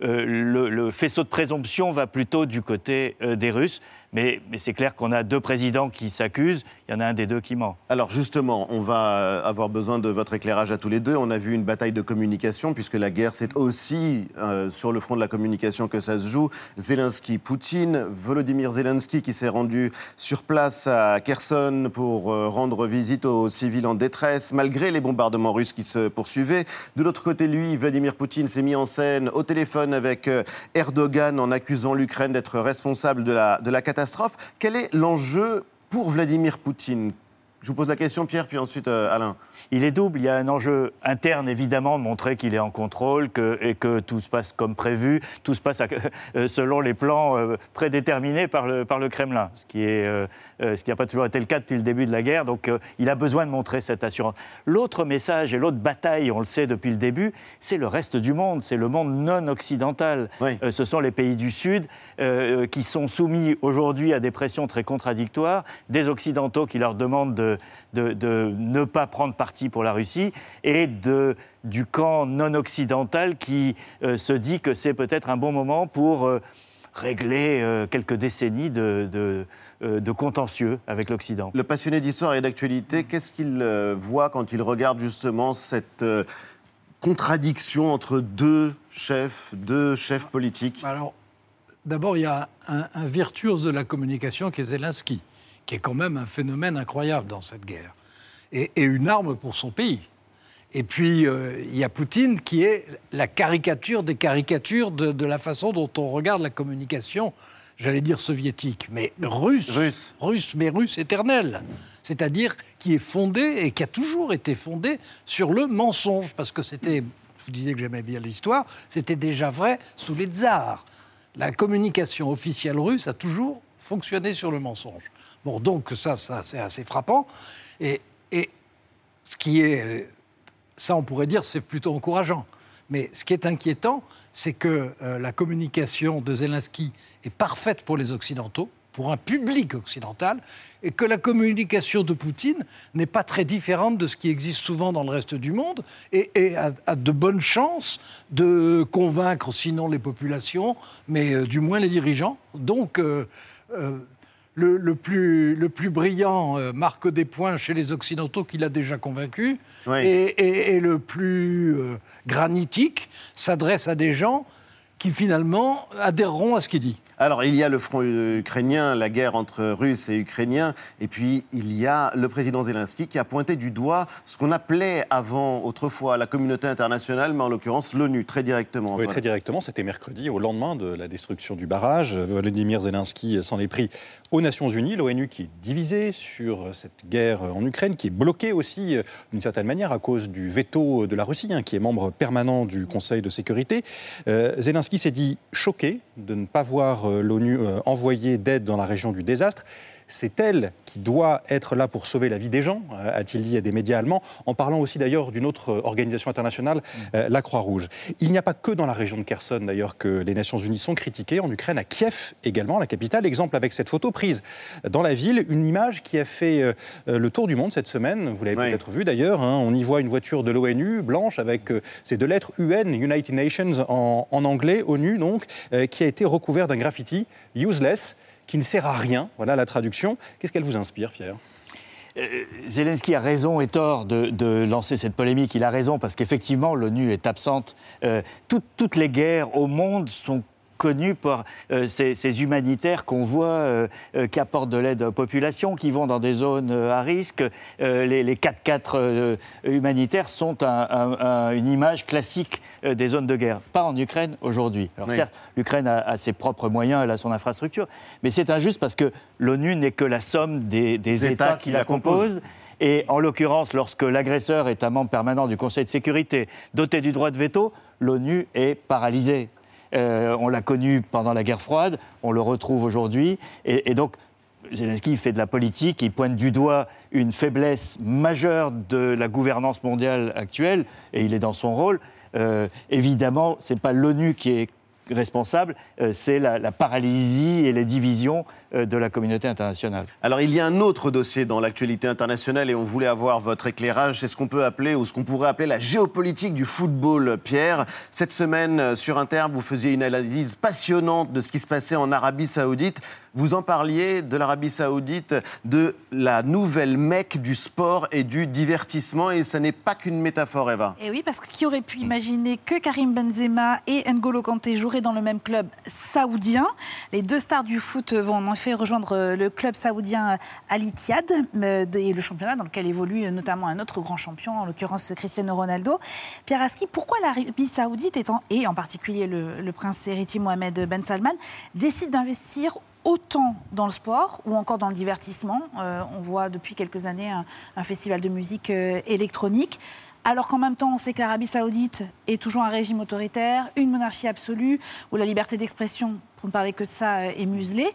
le, faisceau de présomption va plutôt du côté des Russes. Mais, c'est clair qu'on a deux présidents qui s'accusent, il y en a un des deux qui ment.
Alors justement, on va avoir besoin de votre éclairage à tous les deux. On a vu une bataille de communication, puisque la guerre, c'est aussi euh, sur le front de la communication que ça se joue. Zelensky, Poutine, Volodymyr Zelensky qui s'est rendu sur place à Kherson pour euh, rendre visite aux civils en détresse, malgré les bombardements russes qui se poursuivaient. De l'autre côté, lui, Vladimir Poutine s'est mis en scène au téléphone avec euh, Erdogan en accusant l'Ukraine d'être responsable de la catastrophe quel est l'enjeu pour Vladimir Poutine? Je vous pose la question, Pierre, puis ensuite euh, Alain.
Il est double. Il y a un enjeu interne, évidemment, de montrer qu'il est en contrôle que, et que tout se passe comme prévu, tout se passe euh, selon les plans euh, prédéterminés par le, par le Kremlin, ce qui n'a pas toujours été le cas depuis le début de la guerre. Donc il a besoin de montrer cette assurance. L'autre message et l'autre bataille, on le sait depuis le début, c'est le reste du monde, c'est le monde non occidental. Ce sont les pays du Sud qui sont soumis aujourd'hui à des pressions très contradictoires, des Occidentaux qui leur demandent de, de, ne pas prendre parti pour la Russie et de, du camp non occidental qui se dit que c'est peut-être un bon moment pour régler quelques décennies de, de, contentieux avec l'Occident.
Le passionné d'histoire et d'actualité, qu'est-ce qu'il voit quand il regarde justement cette contradiction entre deux chefs, deux chefs politiques?
Alors, d'abord, il y a un, un virtuose de la communication qui est Zelensky, qui est quand même un phénomène incroyable dans cette guerre, et, et une arme pour son pays. Et puis, euh, il y a Poutine qui est la caricature des caricatures de, la façon dont on regarde la communication, j'allais dire soviétique, mais russe.
Russe.
Russe, mais russe éternelle. C'est-à-dire qui est fondée et qui a toujours été fondée sur le mensonge. Parce que c'était, je vous disais que j'aimais bien l'histoire, c'était déjà vrai sous les tsars. La communication officielle russe a toujours fonctionné sur le mensonge. Bon, donc ça, ça c'est assez frappant. Et, et ce qui est ça, on pourrait dire, c'est plutôt encourageant. Mais ce qui est inquiétant, c'est que euh, la communication de Zelensky est parfaite pour les Occidentaux, pour un public occidental, et que la communication de Poutine n'est pas très différente de ce qui existe souvent dans le reste du monde, et, a, de bonnes chances de convaincre, sinon les populations, mais euh, du moins les dirigeants. Donc, euh, le, plus, le plus brillant euh, marque des points chez les Occidentaux qu'il a déjà convaincu, et, le plus euh, granitique s'adresse à des gens qui finalement adhéreront à ce qu'il dit.
Alors, il y a le front ukrainien, la guerre entre Russes et Ukrainiens, et puis il y a le président Zelensky qui a pointé du doigt ce qu'on appelait avant, autrefois, la communauté internationale, mais en l'occurrence l'ONU, très directement.
Oui, très directement. C'était mercredi, au lendemain de la destruction du barrage. Volodymyr Zelensky s'en est pris aux Nations Unies, l'ONU qui est divisée sur cette guerre en Ukraine, qui est bloquée aussi, d'une certaine manière, à cause du veto de la Russie, hein, qui est membre permanent du Conseil de sécurité. Euh, Zelensky s'est dit choqué de ne pas voir euh, l'ONU euh, envoyée d'aide dans la région du désastre c'est elle qui doit être là pour sauver la vie des gens, euh, a-t-il dit à des médias allemands, en parlant aussi d'ailleurs d'une autre euh, organisation internationale, euh, la Croix-Rouge. Il n'y a pas que dans la région de Kherson d'ailleurs que les Nations Unies sont critiquées, en Ukraine, à Kiev également, la capitale. Exemple avec cette photo prise dans la ville, une image qui a fait le tour du monde cette semaine, vous l'avez peut-être vu d'ailleurs, hein. on y voit une voiture de l'ONU blanche avec ces deux lettres UN, United Nations en, en anglais, ONU donc, qui a été recouvert d'un graffiti, useless qui ne sert à rien. Voilà la traduction. Qu'est-ce qu'elle vous inspire, Pierre
euh, Zelensky a raison et tort de, lancer cette polémique. Il a raison parce qu'effectivement, l'ONU est absente. Euh, toutes les guerres au monde sont connus par euh, ces, humanitaires qu'on voit euh, euh, qui apportent de l'aide aux populations, qui vont dans des zones à risque. les, 4x4 humanitaires sont une image classique des zones de guerre. Pas en Ukraine aujourd'hui. Alors certes, l'Ukraine a, ses propres moyens, elle a son infrastructure, mais c'est injuste parce que l'ONU n'est que la somme des, États, qui, la composent. Et en l'occurrence, lorsque l'agresseur est un membre permanent du Conseil de sécurité, doté du droit de veto, l'ONU est paralysée. Euh, on l'a connu pendant la guerre froide, on le retrouve aujourd'hui. Et, donc, Zelensky fait de la politique, il pointe du doigt une faiblesse majeure de la gouvernance mondiale actuelle, et il est dans son rôle. Euh, évidemment, ce n'est pas l'ONU qui est responsable, euh, c'est la, paralysie et les divisions euh, de la communauté internationale.
Alors il y a un autre dossier dans l'actualité internationale et on voulait avoir votre éclairage. C'est ce qu'on peut appeler ou ce qu'on pourrait appeler la géopolitique du football. Pierre, cette semaine euh, sur Inter, vous faisiez une analyse passionnante de ce qui se passait en Arabie Saoudite. Vous en parliez de l'Arabie Saoudite, de la nouvelle Mecque du sport et du divertissement, et ce n'est pas qu'une métaphore, Eva.
Et oui, parce que qui aurait pu imaginer que Karim Benzema et N'Golo Kanté joueraient dans le même club saoudien Les deux stars du foot vont en effet rejoindre le club saoudien Al Ittihad euh, et le championnat dans lequel évolue notamment un autre grand champion, en l'occurrence Cristiano Ronaldo. Pierre Aski, pourquoi l'Arabie Saoudite, et en particulier le, prince héritier Mohamed Ben Salman, décide d'investir autant dans le sport ou encore dans le divertissement? Euh, on voit depuis quelques années un, festival de musique euh, électronique. Alors qu'en même temps, on sait que l'Arabie saoudite est toujours un régime autoritaire, une monarchie absolue, où la liberté d'expression, pour ne parler que de ça, euh, est muselée.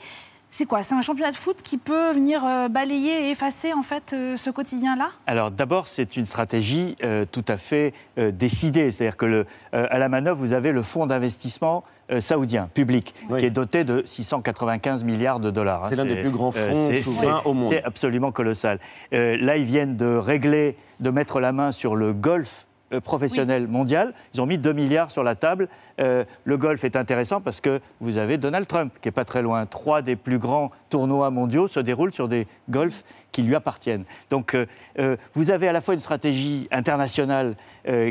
C'est quoi? C'est un championnat de foot qui peut venir balayer et effacer en fait ce quotidien-là?
Alors d'abord, c'est une stratégie tout à fait décidée. C'est-à-dire que à la manœuvre, vous avez le fonds d'investissement euh, saoudien, public, qui est doté de 695 milliards de dollars.
Hein. C'est l'un des plus grands euh, fonds souverains au monde.
C'est absolument colossal. Euh, là, ils viennent de régler, de mettre la main sur le golf euh, professionnel mondial. Ils ont mis 2 milliards sur la table. Euh, le golf est intéressant parce que vous avez Donald Trump, qui est pas très loin. Trois des plus grands tournois mondiaux se déroulent sur des golfs qui lui appartiennent. Donc, euh, vous avez à la fois une stratégie internationale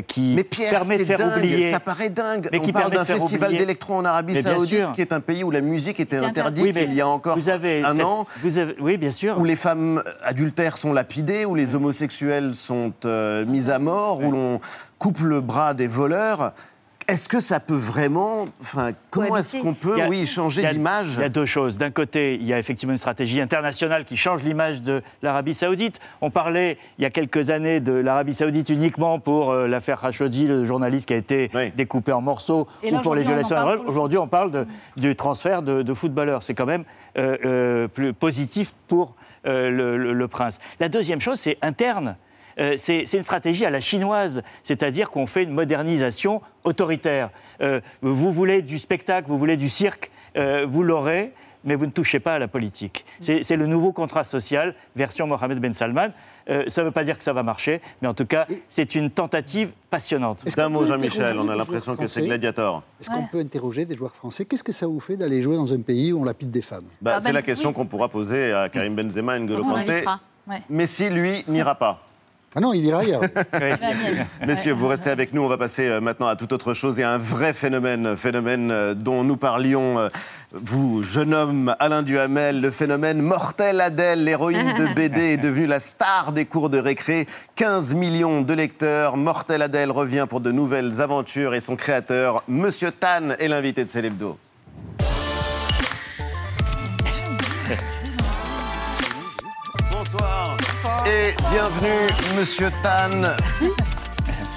qui permet de faire
dingue,
oublier.
Ça paraît dingue. Mais On qui parle d'un festival d'électro en Arabie Saoudite, qui est un pays où la musique était interdite il y a encore
vous avez
un an.
Vous avez, oui, bien sûr.
Où les femmes adultères sont lapidées, où les homosexuels sont mis à mort, où l'on coupe le bras des voleurs. Est-ce que ça peut vraiment. Enfin, comment est-ce qu'on peut, oui, changer d'image
Il y a deux choses. D'un côté, il y a effectivement une stratégie internationale qui change l'image de l'Arabie Saoudite. On parlait il y a quelques années de l'Arabie Saoudite uniquement pour euh, l'affaire Khashoggi, le journaliste qui a été découpé en morceaux, ou pour les violations. Aujourd'hui, on parle du transfert de, footballeurs. C'est quand même euh, euh, plus positif pour le prince. La deuxième chose, c'est interne. Euh, c'est une stratégie à la chinoise, c'est-à-dire qu'on fait une modernisation autoritaire. Euh, vous voulez du spectacle, vous voulez du cirque, euh, vous l'aurez, mais vous ne touchez pas à la politique. C'est le nouveau contrat social, version Mohamed Ben Salman. ça ne veut pas dire que ça va marcher, mais en tout cas, c'est une tentative passionnante.
D'un mot, Jean-Michel, on a l'impression que c'est gladiator.
Est-ce qu'on peut interroger des joueurs français? Qu'est-ce que ça vous fait d'aller jouer dans un pays où on lapide des femmes?
Bah, ah, C'est la question qu'on pourra poser à Karim Benzema et N'Golo Kanté. Messi, lui, n'ira pas?
Ah non, il ira ailleurs.
Messieurs, vous restez avec nous. On va passer euh, maintenant à toute autre chose et à un vrai phénomène, phénomène euh, dont nous parlions. Euh, vous, jeune homme, Alain Duhamel, le phénomène Mortel Adèle, l'héroïne de BD, est devenue la star des cours de récré. 15 millions de lecteurs. Mortel Adèle revient pour de nouvelles aventures et son créateur, Monsieur Tan, est l'invité de Célébdo. Bienvenue, Monsieur Tan.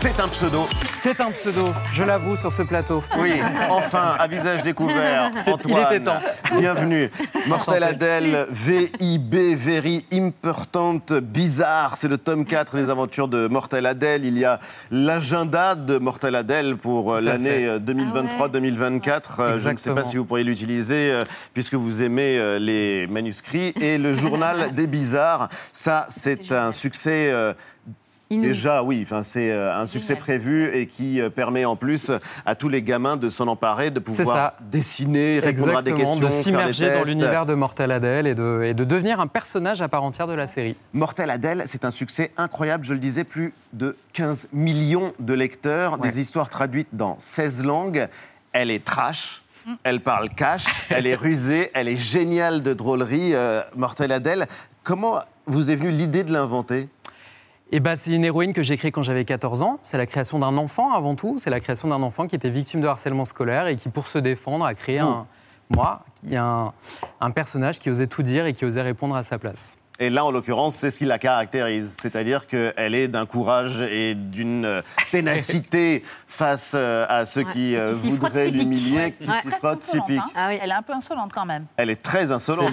C'est un pseudo.
C'est un pseudo, je l'avoue, sur ce plateau.
Oui, enfin, à visage découvert. Antoine, il était temps. Bienvenue. Mortel Adèle, VIB, Very Important, Bizarre. C'est le tome 4 des aventures de Mortel Adèle. Il y a l'agenda de Mortel Adèle pour euh, l'année 2023-2024. Euh, ah je ne sais pas si vous pourriez l'utiliser, euh, puisque vous aimez les manuscrits. Et le journal des bizarres. Ça, c'est un succès Déjà, oui, enfin, c'est euh, un succès prévu et qui euh, permet en plus à tous les gamins de s'en emparer, de pouvoir dessiner, répondre à des questions,
de s'immerger dans l'univers de Mortel Adèle et de, et de devenir un personnage à part entière de la série.
Mortel Adèle, c'est un succès incroyable, je le disais, plus de 15 millions de lecteurs, des histoires traduites dans 16 langues. Elle est trash, mm. elle parle cash, elle est rusée, elle est géniale de drôlerie. Euh, Mortel Adèle, comment vous est venue l'idée de l'inventer?
Et bah, c'est une héroïne que j'ai créée quand j'avais 14 ans. C'est la création d'un enfant avant tout. C'est la création d'un enfant qui était victime de harcèlement scolaire et qui, pour se défendre, a créé un, moi, qui un, un personnage qui osait tout dire et qui osait répondre à sa place.
Et là, en l'occurrence, c'est ce qui la caractérise. C'est-à-dire qu'elle est d'un courage et d'une euh, ténacité face euh, à ceux qui, euh, voudraient l'humilier,
qui s'y frottent si pique. Hein. Ah Elle est un peu insolente quand même.
Elle est très insolente.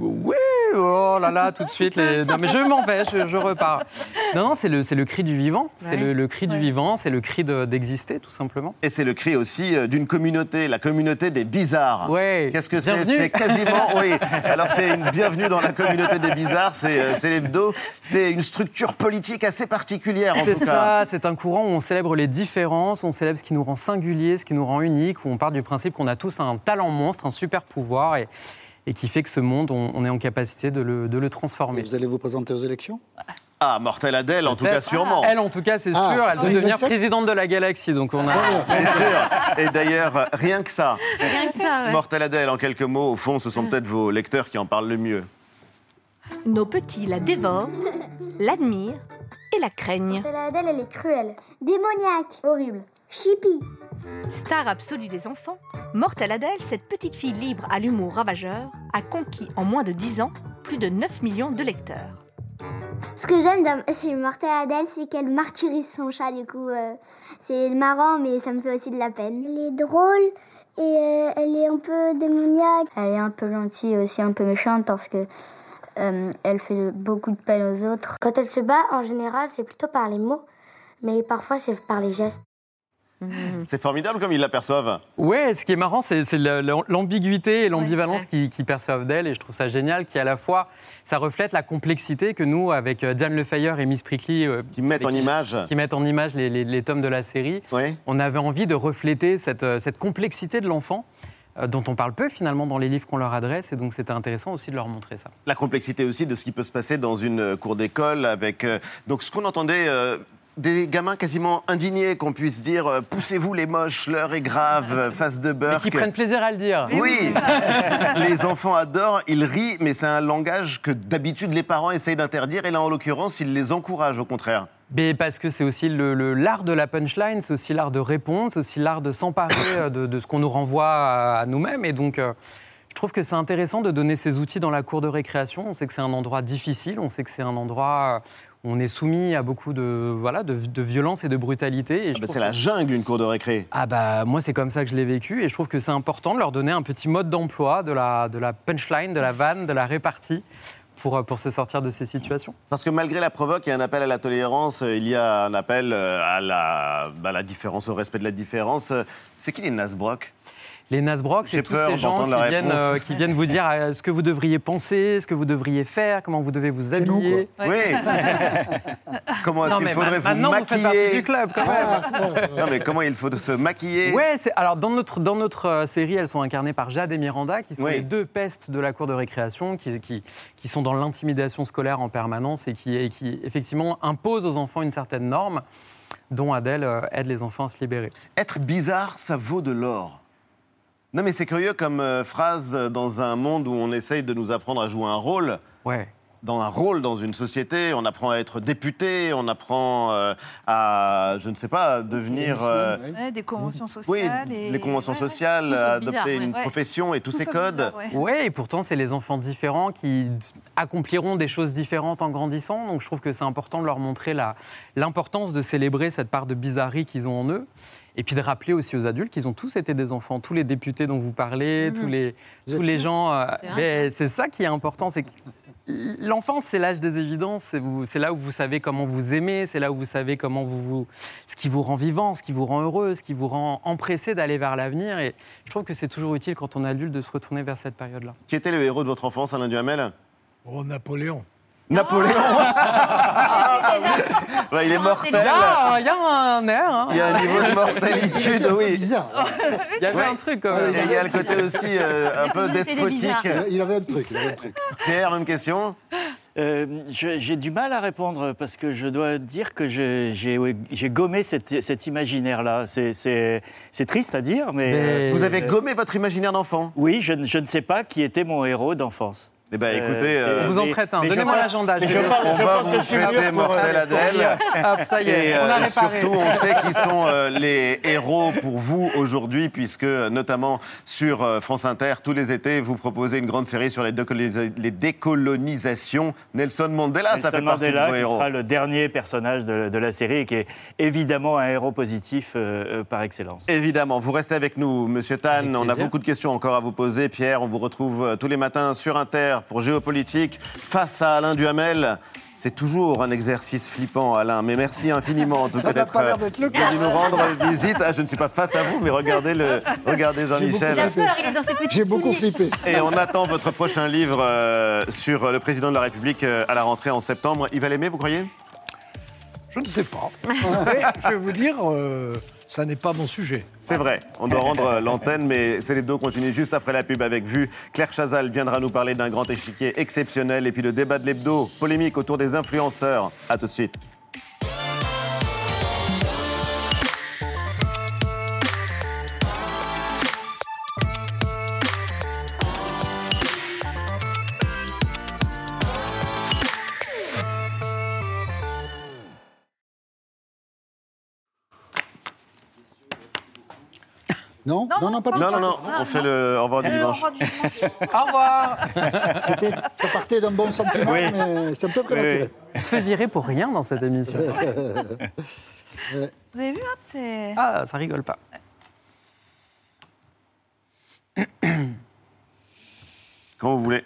oui, oh là là, tout de suite. Les... Non, mais je m'en vais, je, repars. Non, non, c'est le, le cri du vivant. C'est le, cri du vivant, c'est le cri d'exister, tout simplement.
Et c'est le cri aussi euh, d'une communauté, la communauté des bizarres.
Oui.
Qu'est-ce que c'est? C'est quasiment. oui. Alors, c'est une bienvenue dans la communauté des bizarres, c'est l'hebdo. C'est une structure politique assez particulière, en tout cas.
C'est ça, c'est un courant où on célèbre les différences, on célèbre ce qui nous rend singulier, ce qui nous rend unique, où on part du principe qu'on a tous un talent monstre, un super pouvoir. Et, et qui fait que ce monde, on, est en capacité de le, de le transformer.
vous allez vous présenter aux élections?
Ah, Mortel Adèle, en tout cas, sûrement.
Elle, en tout cas, c'est ah, sûr. Elle doit devenir présidente de la galaxie. Donc on a...
C'est sûr. Et d'ailleurs, rien que ça. Rien que ça, Mortel Adèle, en quelques mots, au fond, ce sont peut-être vos lecteurs qui en parlent le mieux.
Nos petits la dévorent, l'admirent et la craignent.
Mortel Adèle, elle est cruelle, démoniaque, horrible. Chippy.
Star absolue des enfants, Mortel Adèle, cette petite fille libre à l'humour ravageur, a conquis en moins de 10 ans plus de 9 millions de lecteurs.
Ce que j'aime chez Mortel Adèle, c'est qu'elle martyrise son chat, du coup. Euh, c'est marrant, mais ça me fait aussi de la peine. Elle est drôle et euh, elle est un peu démoniaque. Elle est un peu gentille aussi, un peu méchante parce que euh, elle fait beaucoup de peine aux autres. Quand elle se bat, en général, c'est plutôt par les mots, mais parfois c'est par les gestes.
Mhm. C'est formidable comme ils l'aperçoivent.
Ouais, ce qui est marrant, c'est c'est la- la- l'ambiguïté et l'ambivalence qu'ils qu'ils perçoivent d'elle, et je trouve ça génial, qui à la fois, ça reflète la complexité que nous, avec euh, Diane Lefeyer et Miss Prickly, euh,
Qui mettent en image.
qui mettent en image les, les- les tomes de la série,
Oui.
on avait envie de refléter cette, cette complexité de l'enfant, dont on parle peu finalement dans les livres qu'on leur adresse, et donc c'était intéressant aussi de leur montrer ça.
La complexité aussi de ce qui peut se passer dans une euh, cour d'école avec. euh, donc, ce qu'on entendait. euh, des gamins quasiment indignés qu'on puisse dire euh, poussez-vous les moches, l'heure est grave, euh, face de beurre.
Qui prennent plaisir à le dire.
Oui, les enfants adorent, ils rient, mais c'est un langage que d'habitude les parents essayent d'interdire, et là en l'occurrence, ils les encouragent au contraire.
Mais parce que c'est aussi le- le- l'art de la punchline, c'est aussi l'art de répondre, c'est aussi l'art de s'emparer euh, de, de ce qu'on nous renvoie à, à nous-mêmes. Et donc, euh, je trouve que c'est intéressant de donner ces outils dans la cour de récréation. On sait que c'est un endroit difficile, on sait que c'est un endroit où on est soumis à beaucoup de, voilà, de, de violence et de brutalité.
Ah bah, c'est la jungle, une cour de récré.
Ah bah moi c'est comme ça que je l'ai vécu et je trouve que c'est important de leur donner un petit mode d'emploi de la, de la punchline, de la vanne, de la répartie pour, euh, pour se sortir de ces situations.
Parce que malgré la provoque et un appel à la tolérance, euh, il y a un appel euh, à la, bah, la différence, au respect de la différence. C'est qui les Nasbrock?
Les Nasbrock, c'est tous ces gens qui viennent, euh, qui viennent vous dire euh, ce que vous devriez penser, ce que vous devriez faire, comment vous devez vous habiller.
Oui. comment est-ce qu'il faudrait
ma-
vous
maintenant, vous faites partie
maquiller
du club, quand même.
Non, mais comment il faut se maquiller?
Ouais, alors dans notre, dans notre euh, série, elles sont incarnées par Jade et Miranda, qui sont
Oui.
les deux pestes de la cour de récréation, qui, qui, qui sont dans l'intimidation scolaire en permanence et qui, et qui effectivement imposent aux enfants une certaine norme, dont Adèle aide les enfants à se libérer.
Être bizarre, ça vaut de l'or. Non, mais c'est curieux comme euh, phrase euh, dans un monde où on essaye de nous apprendre à jouer un rôle.
Ouais.
Dans un rôle dans une société, on apprend à être député, on apprend euh, à, je ne sais pas, à devenir. euh,
Ouais, des conventions
oui,
sociales. et...
les conventions
Ouais,
sociales, adopter
bizarre,
une profession et tous
Tout
ces codes.
Ouais,
et pourtant, c'est les enfants différents qui accompliront des choses différentes en grandissant. Donc, je trouve que c'est important de leur montrer l'importance de célébrer cette part de bizarrerie qu'ils ont en eux. Et puis de rappeler aussi aux adultes qu'ils ont tous été des enfants, tous les députés dont vous parlez,
Mhm.
tous les,
Vous
tous les gens. euh,
C'est vrai,
mais c'est ça qui est important, c'est que l'enfance, c'est l'âge des évidences. C'est là où vous savez comment vous aimez, c'est là où vous savez comment vous, vous- ce qui vous rend vivant, ce qui vous rend heureux, ce qui vous rend empressé d'aller vers l'avenir. Et je trouve que c'est toujours utile quand on est adulte de se retourner vers cette période-là.
Qui était le héros de votre enfance, Alain Duhamel?
Oh, Napoléon.
Napoléon Ouais, Il est mortel.
Il y a, un air. hein.
Il y a un niveau de mortalité, oui.
Bizarre.
Il y avait
Ouais.
un truc quand même.
Et il y a le côté aussi euh, un peu despotique.
Il avait un truc, il avait un truc.
Pierre, même question
Euh, J'ai du mal à répondre parce que je dois dire que j'ai gommé cet, cet imaginaire-là. C'est- triste à dire, mais...
Mais-
Vous avez gommé votre imaginaire d'enfant
Oui, je ne sais pas qui était mon héros d'enfance.
Eh ben, écoutez,
c'est-
euh,
On vous en prête un.
je
Donnez-moi l'agenda. je
je pense-
on
je
va
pense que
vous
je suis mieux
fêter
pour-
Mortel Adèle.
Hop, ça y est,
Et
on a
euh,
réparé.
surtout, on sait qu'ils sont euh, les héros pour vous aujourd'hui, puisque euh, notamment sur euh, France Inter, tous les étés, vous proposez une grande série sur les, décolonisa- les décolonisations. Nelson Mandela, ça fait partie
Mandela,
de vos
qui
héros.
sera le dernier personnage de, de la série et qui est évidemment un héros positif euh, euh, par excellence.
Évidemment, vous restez avec nous, Monsieur Tan. On a beaucoup de questions encore à vous poser. Pierre, on vous retrouve euh, tous les matins sur Inter pour Géopolitique face à Alain Duhamel. C'est toujours un exercice flippant, Alain, mais merci infiniment en tout cas d'être venu nous rendre visite. Ah, je ne suis pas face à vous, mais regardez, le, regardez Jean-Michel.
Il a peur, il est dans ses petits
J'ai beaucoup flippé.
Et on attend votre prochain livre euh, sur le président de la République euh, à la rentrée en septembre. Il va l'aimer, vous croyez?
Je ne sais pas. Mais je vais vous dire, euh, ça n'est pas mon sujet.
C'est vrai, on doit rendre euh, l'antenne, mais c'est deux continue juste après la pub avec Vue. Claire Chazal viendra nous parler d'un grand échiquier exceptionnel et puis le débat de l'hebdo, polémique autour des influenceurs. A tout de suite.
Non, non, non, pas tout de
Non, non, non, on fait le au revoir du
Euh, dimanche.
Au revoir.
C'était- Ça partait d'un bon sentiment,
Oui.
mais c'est un peu prématuré.
On se fait virer pour rien dans cette émission.
Vous avez vu, hop, c'est.
Ah, ça rigole pas.
Quand vous voulez?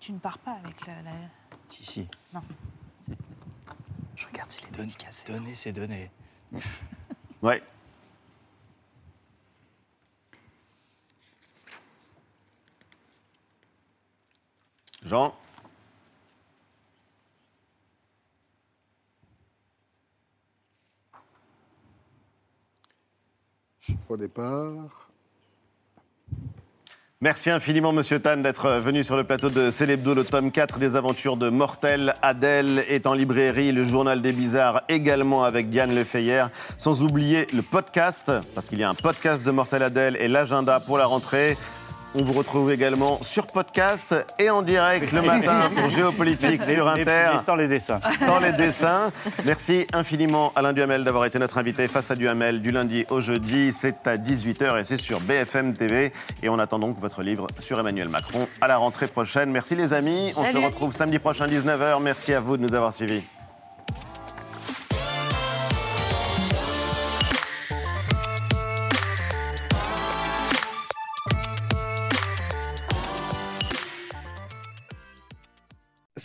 Tu ne pars pas avec la. la-
Si, si.
Non.
Je regarde s'il est dédicacé. Donner, c'est donner.
Ouais. Jean
Au départ.
Merci infiniment, Monsieur Tan, d'être venu sur le plateau de Célébdo, le tome 4 des aventures de Mortel. Adèle est en librairie, le journal des bizarres également avec Diane Lefeyer. Sans oublier le podcast, parce qu'il y a un podcast de Mortel Adèle et l'agenda pour la rentrée. On vous retrouve également sur podcast et en direct le matin pour Géopolitique sur Inter.
sans les dessins.
Sans les dessins. Merci infiniment Alain Duhamel d'avoir été notre invité face à Duhamel du lundi au jeudi. C'est à 18h et c'est sur BFM TV. Et on attend donc votre livre sur Emmanuel Macron à la rentrée prochaine. Merci les amis. On se retrouve samedi prochain 19h. Merci à vous de nous avoir suivis.